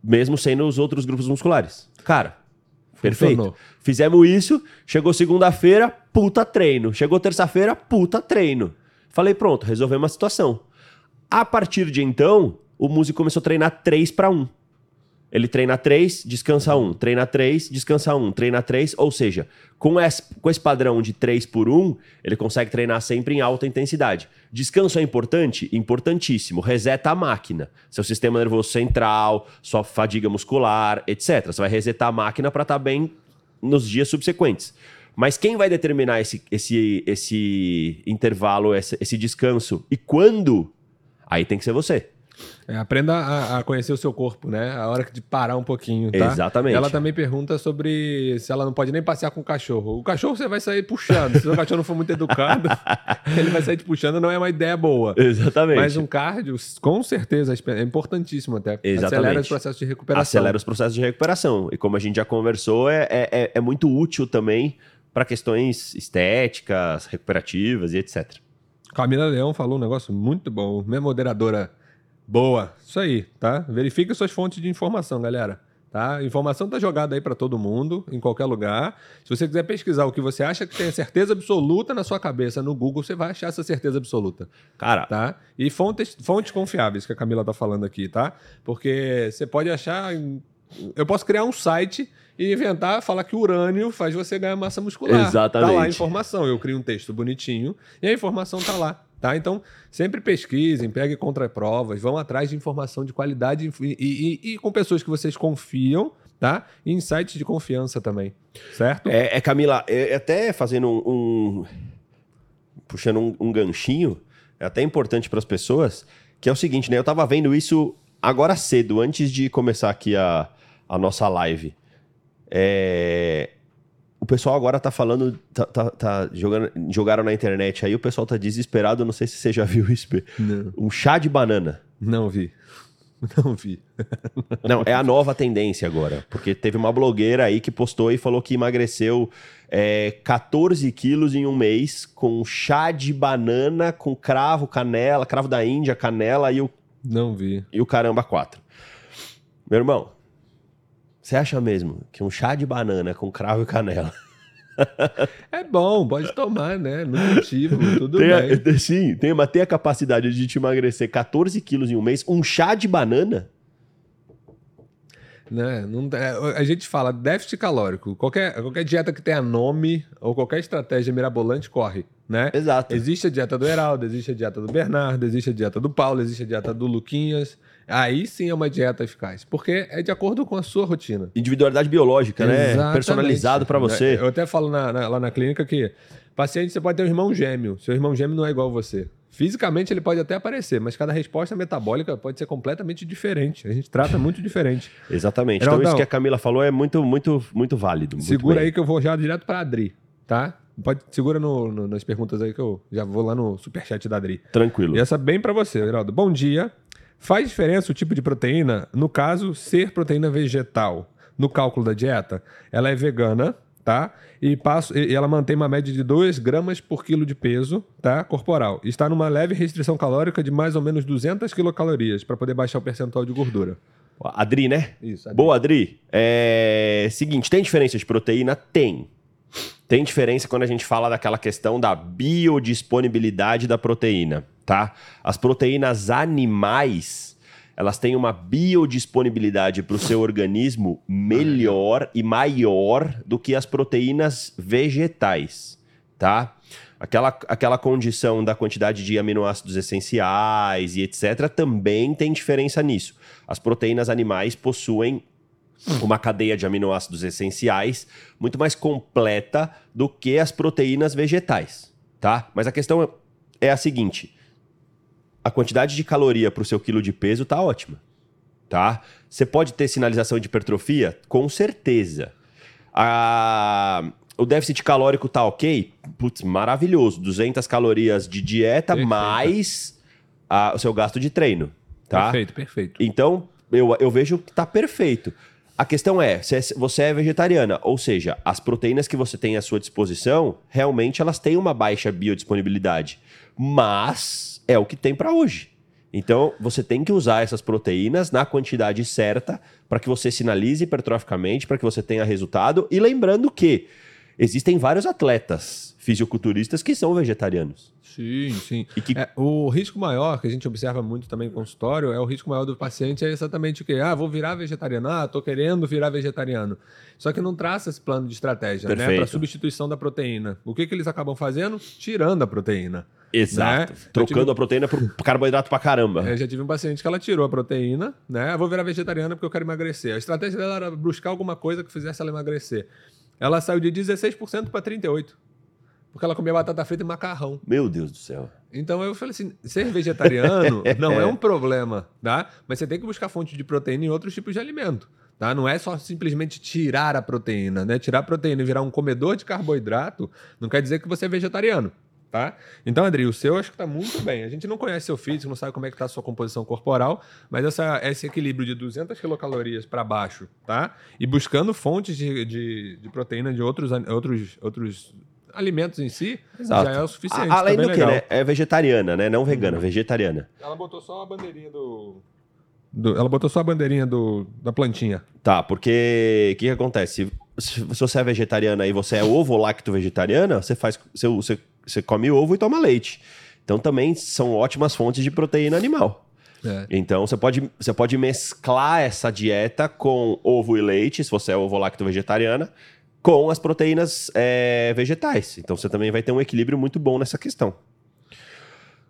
Mesmo sendo os outros grupos musculares. Cara, perfeito. Funcionou. Fizemos isso, chegou segunda-feira, puta treino. Chegou terça-feira, puta treino. Falei, pronto, resolvemos a situação. A partir de então, o músico começou a treinar 3 para 1. Ele treina 3, descansa 1. Treina 3, descansa 1. Treina 3, ou seja, com esse, com esse padrão de 3 por 1, ele consegue treinar sempre em alta intensidade. Descanso é importante? Importantíssimo. Reseta a máquina. Seu sistema nervoso central, sua fadiga muscular, etc. Você vai resetar a máquina para estar bem nos dias subsequentes. Mas quem vai determinar esse, esse, esse intervalo, esse, esse descanso e quando? Aí tem que ser você. É, aprenda a, a conhecer o seu corpo, né? A hora de parar um pouquinho, tá? Exatamente. Ela também pergunta sobre se ela não pode nem passear com o cachorro. O cachorro você vai sair puxando. Se o cachorro não for muito educado, [LAUGHS] ele vai sair te puxando, não é uma ideia boa. Exatamente. Mas um cardio, com certeza, é importantíssimo até. Exatamente. Acelera os processos de recuperação. acelera os processos de recuperação. E como a gente já conversou, é, é, é- é muito útil também para questões estéticas, recuperativas e etc. Camila Leão falou um negócio muito bom. Minha moderadora boa. Isso aí, tá? Verifique suas fontes de informação, galera. Tá? A informação tá jogada aí para todo mundo, em qualquer lugar. Se você quiser pesquisar o que você acha que tem certeza absoluta na sua cabeça no Google, você vai achar essa certeza absoluta, Cara, tá? E fontes, fontes confiáveis que a Camila tá falando aqui, tá? Porque você pode achar. Eu posso criar um site e inventar, falar que urânio faz você ganhar massa muscular. Exatamente. Tá lá a informação. Eu crio um texto bonitinho e a informação tá lá. Tá? Então, sempre pesquisem, peguem contraprovas, vão atrás de informação de qualidade e, e- e- com pessoas que vocês confiam, tá? E em sites de confiança também, certo? é, é, Camila, é, até fazendo um. um- puxando um, um ganchinho, é até importante para as pessoas, que é o seguinte, né? Eu tava vendo isso agora cedo, antes de começar aqui a, a nossa live. É, o pessoal agora tá falando, tá, tá- tá jogando, jogaram na internet aí, o pessoal tá desesperado, não sei se você já [LAUGHS] viu isso, um chá de banana. não vi. [LAUGHS] Não vi. Não, é a nova tendência agora. Porque teve uma blogueira aí que postou e falou que emagreceu é, 14 quilos em um mês com chá de banana, com cravo, canela, cravo da Índia, canela e o, Não vi. e o caramba 4. Meu irmão, você acha mesmo que um chá de banana com cravo e canela [LAUGHS] É bom, pode tomar, né? Nutritivo, [LAUGHS] tudo tem, bem. a, [LAUGHS] sim, tem, mas tem a capacidade de te emagrecer 14 quilos em um mês? Um chá de banana? Né? Não, é, a gente fala déficit calórico. Qualquer, qualquer dieta que tenha nome ou qualquer estratégia mirabolante corre, né? Exato. Existe a dieta do Heraldo, existe a dieta do Bernardo, existe a dieta do Paulo, existe a dieta do Luquinhas. Aí sim é uma dieta eficaz, porque é de acordo com a sua rotina. Individualidade biológica, né? Exatamente. Personalizado pra você. Eu até falo na- na- lá na clínica que paciente você pode ter um irmão gêmeo. Seu irmão gêmeo não é igual a você. Fisicamente ele pode até aparecer, mas cada resposta metabólica pode ser completamente diferente. A gente trata muito diferente. Exatamente. Então, isso que a Camila falou é muito, muito, muito válido. muito Segura bem. aí que eu vou já direto para Adri, tá? Pode segura no- no- nas perguntas aí que eu já vou lá no superchat da Adri. Tranquilo. E essa bem para você, Geraldo. Bom dia. Faz diferença o tipo de proteína, no caso, ser proteína vegetal, no cálculo da dieta? Ela é vegana, tá? E, passo, e ela mantém uma média de 2 gramas por quilo de peso, tá? Corporal. Está numa leve restrição calórica de mais ou menos 200 quilocalorias para poder baixar o percentual de gordura. Adri, né? Isso. Adri. Boa, Adri. É... Seguinte, tem diferença de proteína? Tem. Tem diferença quando a gente fala daquela questão da biodisponibilidade da proteína, tá? As proteínas animais, elas têm uma biodisponibilidade para o seu organismo melhor e maior do que as proteínas vegetais, tá? Aquela, aquela condição da quantidade de aminoácidos essenciais e etc. também tem diferença nisso. As proteínas animais possuem uma cadeia de aminoácidos essenciais muito mais completa do que as proteínas vegetais, tá? Mas a questão é a seguinte: a quantidade de caloria para o seu quilo de peso tá ótima, tá? Você pode ter sinalização de hipertrofia? Com certeza. A... O déficit calórico tá ok? Putz, maravilhoso. 200 calorias de dieta Perfeito. mais a- o seu gasto de treino, tá? Perfeito, perfeito. Então, eu, eu vejo que tá perfeito. A questão é, é- você é vegetariana, ou seja, as proteínas que você tem à sua disposição, realmente elas têm uma baixa biodisponibilidade. Mas é o que tem para hoje. Então, você tem que usar essas proteínas na quantidade certa para que você sinalize hipertroficamente, para que você tenha resultado. E lembrando que existem vários atletas fisiculturistas que são vegetarianos. Sim, sim. Que- É, o risco maior, que a gente observa muito também no consultório, é o risco maior do paciente é exatamente o quê? Ah, vou virar vegetariano. Ah, tô querendo virar vegetariano. Só que não traça esse plano de estratégia, né? Perfeito. Para substituição da proteína. O que, que eles acabam fazendo? Tirando a proteína. Exato. Né? Trocando tive- a proteína por carboidrato pra caramba. Eu já tive um paciente que ela tirou a proteína, né? Eu vou virar vegetariana porque eu quero emagrecer. A estratégia dela era buscar alguma coisa que fizesse ela emagrecer. Ela saiu de 16% para 38%. Porque ela comia batata frita e macarrão. Meu Deus do céu. Então eu falei assim: ser vegetariano [LAUGHS] não é um problema, tá? Mas você tem que buscar fonte de proteína em outros tipos de alimento. Tá? Não é só simplesmente tirar a proteína, né? Tirar a proteína e virar um comedor de carboidrato não quer dizer que você é vegetariano. Tá? Então, Adri, o seu acho que está muito bem. A gente não conhece seu físico, não sabe como é que está a sua composição corporal, mas essa, esse equilíbrio de 200 quilocalorias para baixo, tá? E buscando fontes de, de, de proteína de outros, outros, outros alimentos em si, Exato. já é o suficiente. A- além tá bem do que, legal. né? É vegetariana, né? Não vegana, vegetariana. Ela botou só a bandeirinha do. do- ela botou só a bandeirinha do, da plantinha. Tá, porque o que, que acontece? Se, se você é vegetariana e você é ovo lacto vegetariana, você faz. Você, você, você come ovo e toma leite. Então também são ótimas fontes de proteína animal. É. Então você pode, você pode mesclar essa dieta com ovo e leite, se você é ovo lacto vegetariana, com as proteínas é, vegetais. Então você também vai ter um equilíbrio muito bom nessa questão.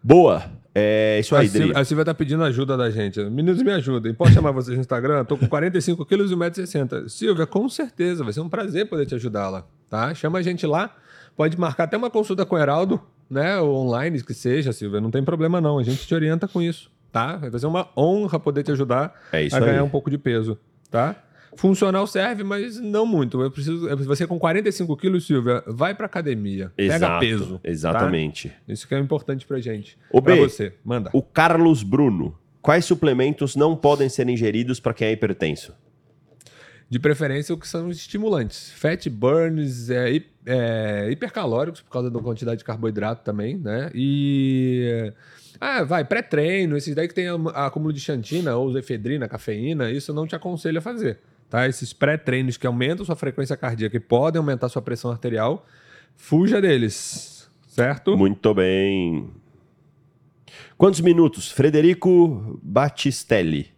Boa. É isso aí, a, Silvia, Dri. a Silvia tá pedindo ajuda da gente. Meninos, me ajudem. Posso chamar vocês no Instagram? Tô com 45 quilos e 1,60m. Silvia, com certeza. Vai ser um prazer poder te ajudar lá. Tá? Chama a gente lá. Pode marcar até uma consulta com o Heraldo, né? Ou online, que seja, Silvia. Não tem problema, não. A gente te orienta com isso. Tá? Vai ser uma honra poder te ajudar É a ganhar aí. um pouco de peso. Tá? Funcional serve, mas não muito. Eu preciso. Você com 45 quilos, Silvia, vai pra academia. Pega Exato, peso. tá? Exatamente. Isso que é importante pra gente. Ô, pra B, você. Manda. O Carlos Bruno. Quais suplementos não podem ser ingeridos para quem é hipertenso? De preferência, o que são estimulantes. Fat burns, é, é, hipercalóricos, por causa da quantidade de carboidrato também, né? E. Ah, vai, pré-treino, esses daí que tem acúmulo de xantina ou efedrina, cafeína, isso não te aconselho a fazer. Tá? Esses pré-treinos que aumentam sua frequência cardíaca e podem aumentar sua pressão arterial, fuja deles. Certo? Muito bem. Quantos minutos? Frederico Battistelli.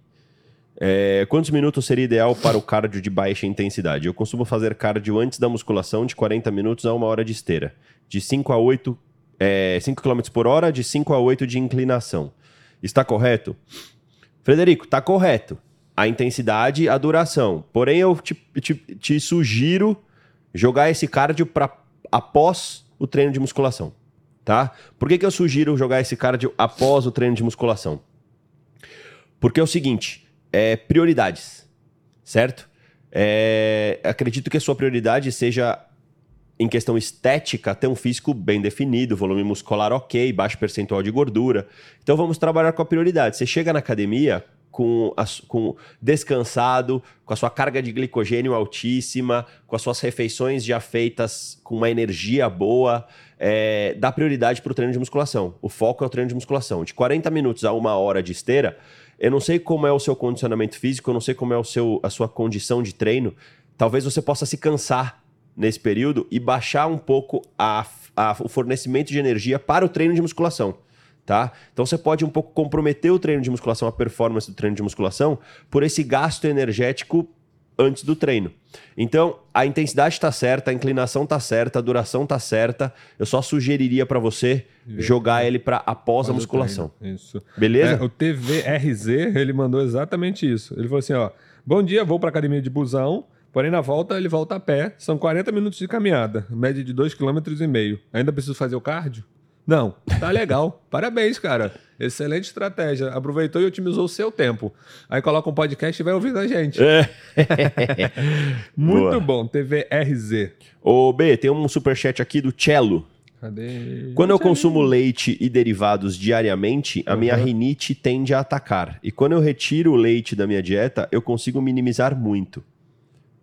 É, quantos minutos seria ideal para o cardio de baixa intensidade? Eu costumo fazer cardio antes da musculação de 40 minutos a uma hora de esteira. De 5 a 8, é, 5 km por hora, de 5 a 8 de inclinação. Está correto? Frederico, está correto. A intensidade, a duração. Porém, eu te, te- te sugiro jogar esse cardio para após o treino de musculação. Tá? Por que, que eu sugiro jogar esse cardio após o treino de musculação? Porque é o seguinte, é prioridades, certo? É, acredito que a sua prioridade seja, em questão estética, ter um físico bem definido, volume muscular ok, baixo percentual de gordura. Então vamos trabalhar com a prioridade. Você chega na academia com, a com descansado, com a sua carga de glicogênio altíssima, com as suas refeições já feitas com uma energia boa, é, dá prioridade para o treino de musculação. O foco é o treino de musculação. De 40 minutos a uma hora de esteira, eu não sei como é o seu condicionamento físico, eu não sei como é o seu, a sua condição de treino. Talvez você possa se cansar nesse período e baixar um pouco a, a- o fornecimento de energia para o treino de musculação. Tá? Então você pode um pouco comprometer o treino de musculação, a performance do treino de musculação, por esse gasto energético antes do treino. Então, a intensidade está certa, a inclinação está certa, a duração está certa. Eu só sugeriria para você jogar ele para após a musculação. Isso. Beleza? É, o TVRZ, ele mandou exatamente isso. Ele falou assim, ó, bom dia, vou pra academia de busão, porém na volta ele volta a pé, são 40 minutos de caminhada, média de 2,5 km. Ainda preciso fazer o cardio? Não, tá legal. [LAUGHS] Parabéns, cara. Excelente estratégia. Aproveitou e otimizou o seu tempo. Aí coloca um podcast e vai ouvindo a gente. É. [LAUGHS] Muito Boa. bom, TVRZ. Ô, B, tem um superchat aqui do Cello. Cadê? Quando eu consumo leite e derivados diariamente, a minha Uhum. rinite tende a atacar. E quando eu retiro o leite da minha dieta, eu consigo minimizar muito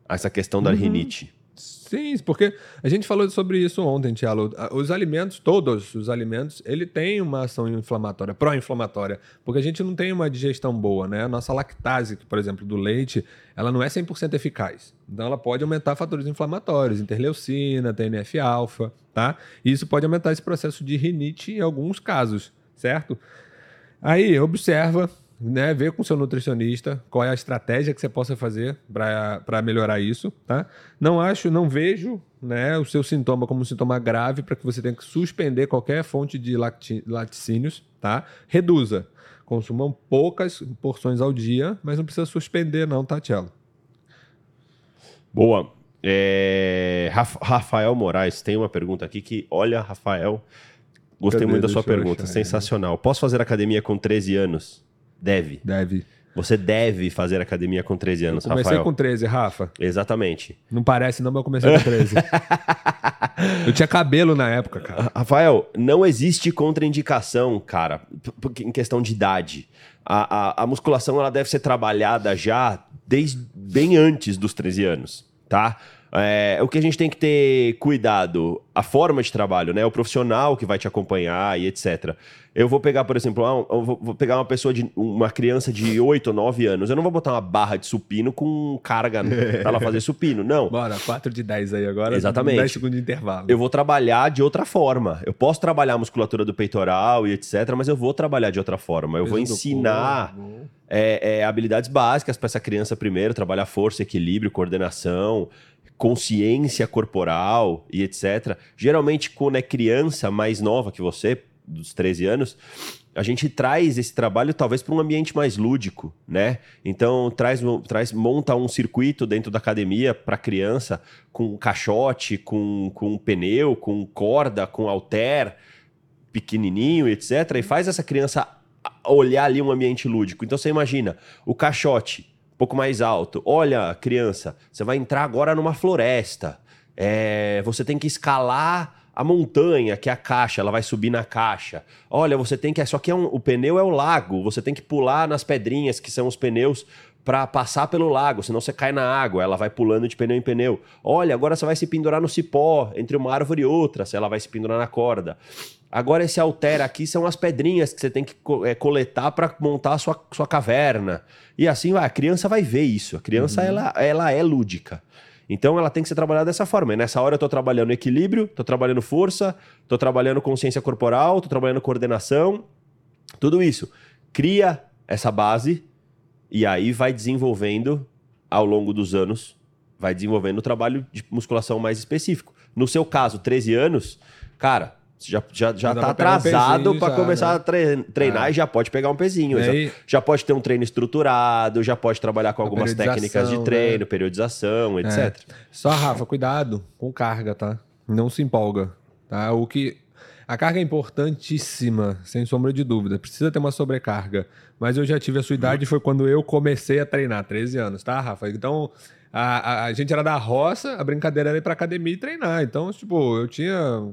essa questão da Uhum. rinite. Sim, porque a gente falou sobre isso ontem, Tiago. Os alimentos, todos os alimentos, ele tem uma ação inflamatória, pró-inflamatória, porque a gente não tem uma digestão boa, né? A nossa lactase, por exemplo, do leite, ela não é 100% eficaz. Então ela pode aumentar fatores inflamatórios, interleucina, TNF-alfa, tá? E isso pode aumentar esse processo de rinite em alguns casos, certo? Aí observa, né, vê com o seu nutricionista qual é a estratégia que você possa fazer para melhorar isso, tá? Não acho, não vejo, né, o seu sintoma como um sintoma grave para que você tenha que suspender qualquer fonte de laticínios, tá? Reduza. Consumam poucas porções ao dia, mas não precisa suspender não, tá, Tchelo? Boa. É, Raf- Rafael Moraes tem uma pergunta aqui que, olha, Rafael, gostei Cadê? muito da sua Deixa pergunta, sensacional. Posso fazer academia com 13 anos? Deve. Deve. Você deve fazer academia com 13 anos, Comecei Rafael. com 13, Rafa. Exatamente. Não parece não, mas eu comecei com 13. [LAUGHS] eu tinha cabelo na época, cara. Rafael, não existe contraindicação, cara, em questão de idade. A, a, a musculação ela deve ser trabalhada já desde bem antes dos 13 anos, tá? É, o que a gente tem que ter cuidado, a forma de trabalho, né? O profissional que vai te acompanhar e etc. Eu vou pegar, por exemplo, ah, vou, vou pegar uma pessoa de uma criança de 8 ou 9 anos. Eu não vou botar uma barra de supino com carga [LAUGHS] pra ela fazer supino, não. Bora, 4 de 10 aí agora. Exatamente. 10 segundos de intervalo. Eu vou trabalhar de outra forma. Eu posso trabalhar a musculatura do peitoral e etc., mas eu vou trabalhar de outra forma. Eu vou Peso do ensinar é, é, habilidades básicas para essa criança primeiro, trabalhar força, equilíbrio, coordenação, consciência corporal e etc. Geralmente, quando é criança mais nova que você, dos 13 anos, a gente traz esse trabalho talvez para um ambiente mais lúdico, né? Então traz, traz monta um circuito dentro da academia para criança com caixote, com, com pneu, com corda, com halter, pequenininho, etc. E faz essa criança olhar ali um ambiente lúdico. Então você imagina o caixote pouco mais alto. Olha, criança, você vai entrar agora numa floresta. É, você tem que escalar a montanha, que é a caixa, ela vai subir na caixa. Olha, você tem que. Só que é um- o pneu é o lago, você tem que pular nas pedrinhas, que são os pneus, para passar pelo lago, senão você cai na água, ela vai pulando de pneu em pneu. Olha, agora você vai se pendurar no cipó, entre uma árvore e outra, se ela vai se pendurar na corda. Agora esse altera aqui são as pedrinhas que você tem que é, coletar para montar a sua, sua caverna. E assim vai, a criança vai ver isso. A criança ela, ela é lúdica. Então ela tem que ser trabalhada dessa forma. E nessa hora eu tô trabalhando equilíbrio, tô trabalhando força, tô trabalhando consciência corporal, tô trabalhando coordenação, tudo isso. Cria essa base e aí vai desenvolvendo ao longo dos anos, vai desenvolvendo o trabalho de musculação mais específico. No seu caso, 13 anos, cara, já, já, já tá um atrasado pezinho para começar né? a tre- treinar É. e já pode pegar um pezinho. E Já, aí- já pode ter um treino estruturado, já pode trabalhar com algumas técnicas de periodização, treino, né? periodização, etc. É. Só, Rafa, cuidado com carga, tá? Não se empolga, tá? O que... A carga é importantíssima, sem sombra de dúvida. Precisa ter uma sobrecarga. Mas eu já tive a sua idade, foi quando eu comecei a treinar, 13 anos, tá, Rafa? Então, a, a, a gente era da roça, a brincadeira era ir pra academia e treinar. Então, tipo, eu tinha,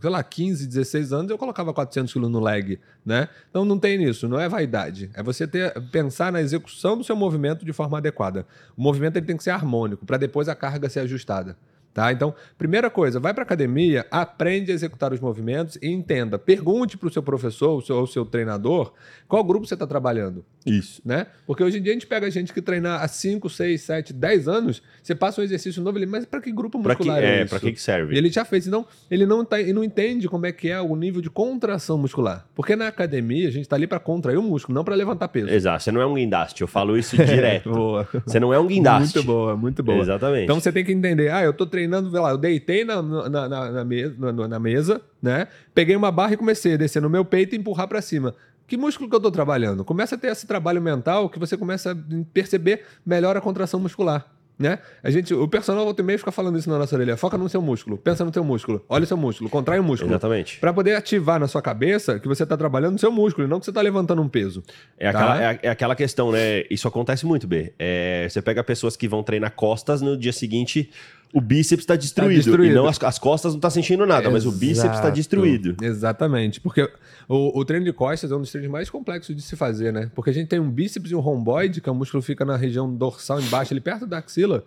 sei lá, 15, 16 anos, eu colocava 400 quilos no leg, né? Então, não tem nisso, não é vaidade. É você ter, pensar na execução do seu movimento de forma adequada. O movimento ele tem que ser harmônico, para depois a carga ser ajustada. Tá? Então, primeira coisa, vai para academia, aprende a executar os movimentos e entenda. Pergunte para o seu professor ou seu, ou seu treinador qual grupo você está trabalhando. Isso. Né? Porque hoje em dia a gente pega gente que treina há 5, 6, 7, 10 anos, você passa um exercício novo, ele, mas para que grupo Pra que, muscular é, é, isso? pra que, que serve? E ele já fez, então ele não, tá, ele não entende como é que é o nível de contração muscular. Porque na academia a gente está ali para contrair o músculo, não para levantar peso. Exato, você não é um guindaste, eu falo isso [LAUGHS] direto. boa. Você não é um guindaste. Muito boa, muito boa. Exatamente. Então você tem que entender, ah, eu tô treinando, sei lá, eu deitei na, na, na, na, mesa, na, na mesa, né? Peguei uma barra e comecei a descer no meu peito e empurrar para cima. Que músculo que eu tô trabalhando? Começa a ter esse trabalho mental que você começa a perceber melhor a contração muscular. Né? A gente, o personal volta e meia fica falando isso na nossa orelha. Foca no seu músculo, pensa no seu músculo, olha o seu músculo, contrai o músculo. Exatamente. Para poder ativar na sua cabeça que você está trabalhando no seu músculo e não que você está levantando um peso. É Tá. aquela, é, é aquela questão, né? Isso acontece muito, B. É, você pega pessoas que vão treinar costas, no dia seguinte o bíceps está destruído. destruído. E não as, as costas não está sentindo nada, mas o bíceps está Exato. destruído. Exatamente. Porque o, o treino de costas é um dos treinos mais complexos de se fazer, né? Porque a gente tem um bíceps e um romboide, que é um músculo fica na região dorsal embaixo, ali perto da axila,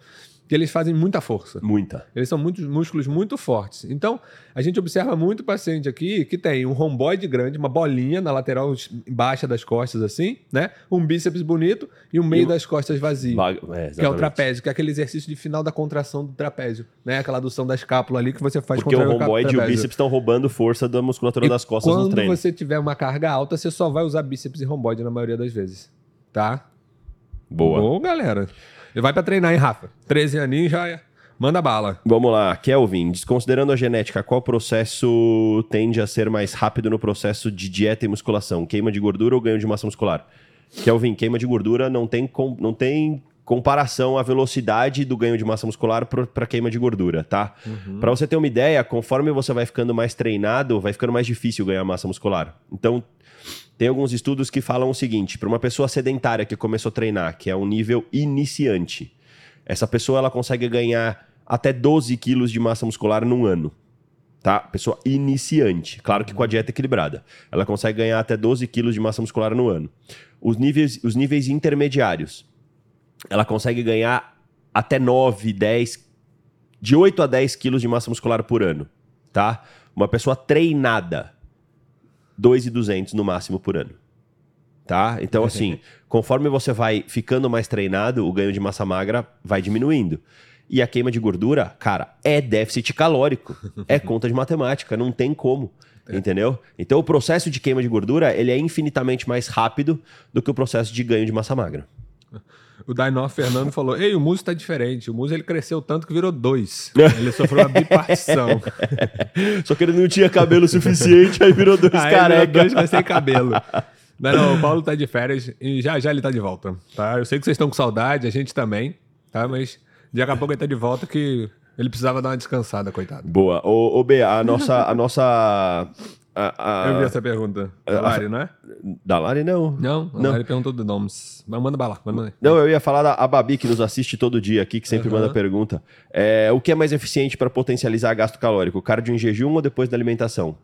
que eles fazem muita força. Muita. Eles são muitos músculos muito fortes. Então, a gente observa muito paciente aqui que tem um romboide grande, uma bolinha na lateral baixa das costas, assim, né? Um bíceps bonito e o meio E- das costas vazio. Va- É, Que é o trapézio, que é aquele exercício de final da contração do trapézio, né? Aquela adução da escápula ali que você faz Porque o romboide e o bíceps estão roubando força da musculatura E das costas quando no treino. você tiver uma carga alta, você só vai usar bíceps e romboide na maioria das vezes. Tá? Boa. Bom, galera. Vai pra treinar, hein, Rafa? 13 aninhos já é. Manda bala. Vamos lá, Kelvin, desconsiderando a genética, qual processo tende a ser mais rápido no processo de dieta e musculação? Queima de gordura ou ganho de massa muscular? Kelvin, queima de gordura não tem, com- não tem comparação à velocidade do ganho de massa muscular para queima de gordura, tá? Para você ter uma ideia, conforme você vai ficando mais treinado, vai ficando mais difícil ganhar massa muscular. Então, tem alguns estudos que falam o seguinte: para uma pessoa sedentária que começou a treinar, que é um nível iniciante, essa pessoa ela consegue ganhar até 12 quilos de massa muscular num ano. Tá? Pessoa iniciante. Claro que com a dieta equilibrada. Ela consegue ganhar até 12 quilos de massa muscular no ano. Os níveis, os níveis intermediários. Ela consegue ganhar até 9, 10, de 8 a 10 quilos de massa muscular por ano. Tá? Uma pessoa treinada, 2,200 no máximo por ano. Tá? Então, assim, [LAUGHS] conforme você vai ficando mais treinado, o ganho de massa magra vai diminuindo. E a queima de gordura, cara, é déficit calórico. É [LAUGHS] conta de matemática, não tem como. Entendeu? Então, o processo de queima de gordura, ele é infinitamente mais rápido do que o processo de ganho de massa magra. [LAUGHS] O Dainó Fernando falou: Ei, o Muso tá diferente. O Muso ele cresceu tanto que virou dois. [LAUGHS] Ele sofreu uma bipartição. [LAUGHS] Só que ele não tinha cabelo suficiente, aí virou dois [LAUGHS] Aí virou careca. dois, mas sem cabelo. Não, não, o Paulo tá de férias e já já ele tá de volta, tá? Eu sei que vocês estão com saudade, a gente também, tá? Mas daqui a pouco ele tá de volta que ele precisava dar uma descansada, coitado. Boa. Ô, ô B, a nossa. A nossa a- a- Eu vi essa pergunta. Da Lari, não é? Da Lari, não. Não, a Não. Lari perguntou do Nomes. Mas manda bala, manda aí. Não, eu ia falar da a Babi, que nos assiste todo dia aqui, que sempre Aham. manda pergunta. É, o que é mais eficiente para potencializar gasto calórico? Cardio em jejum ou depois da alimentação?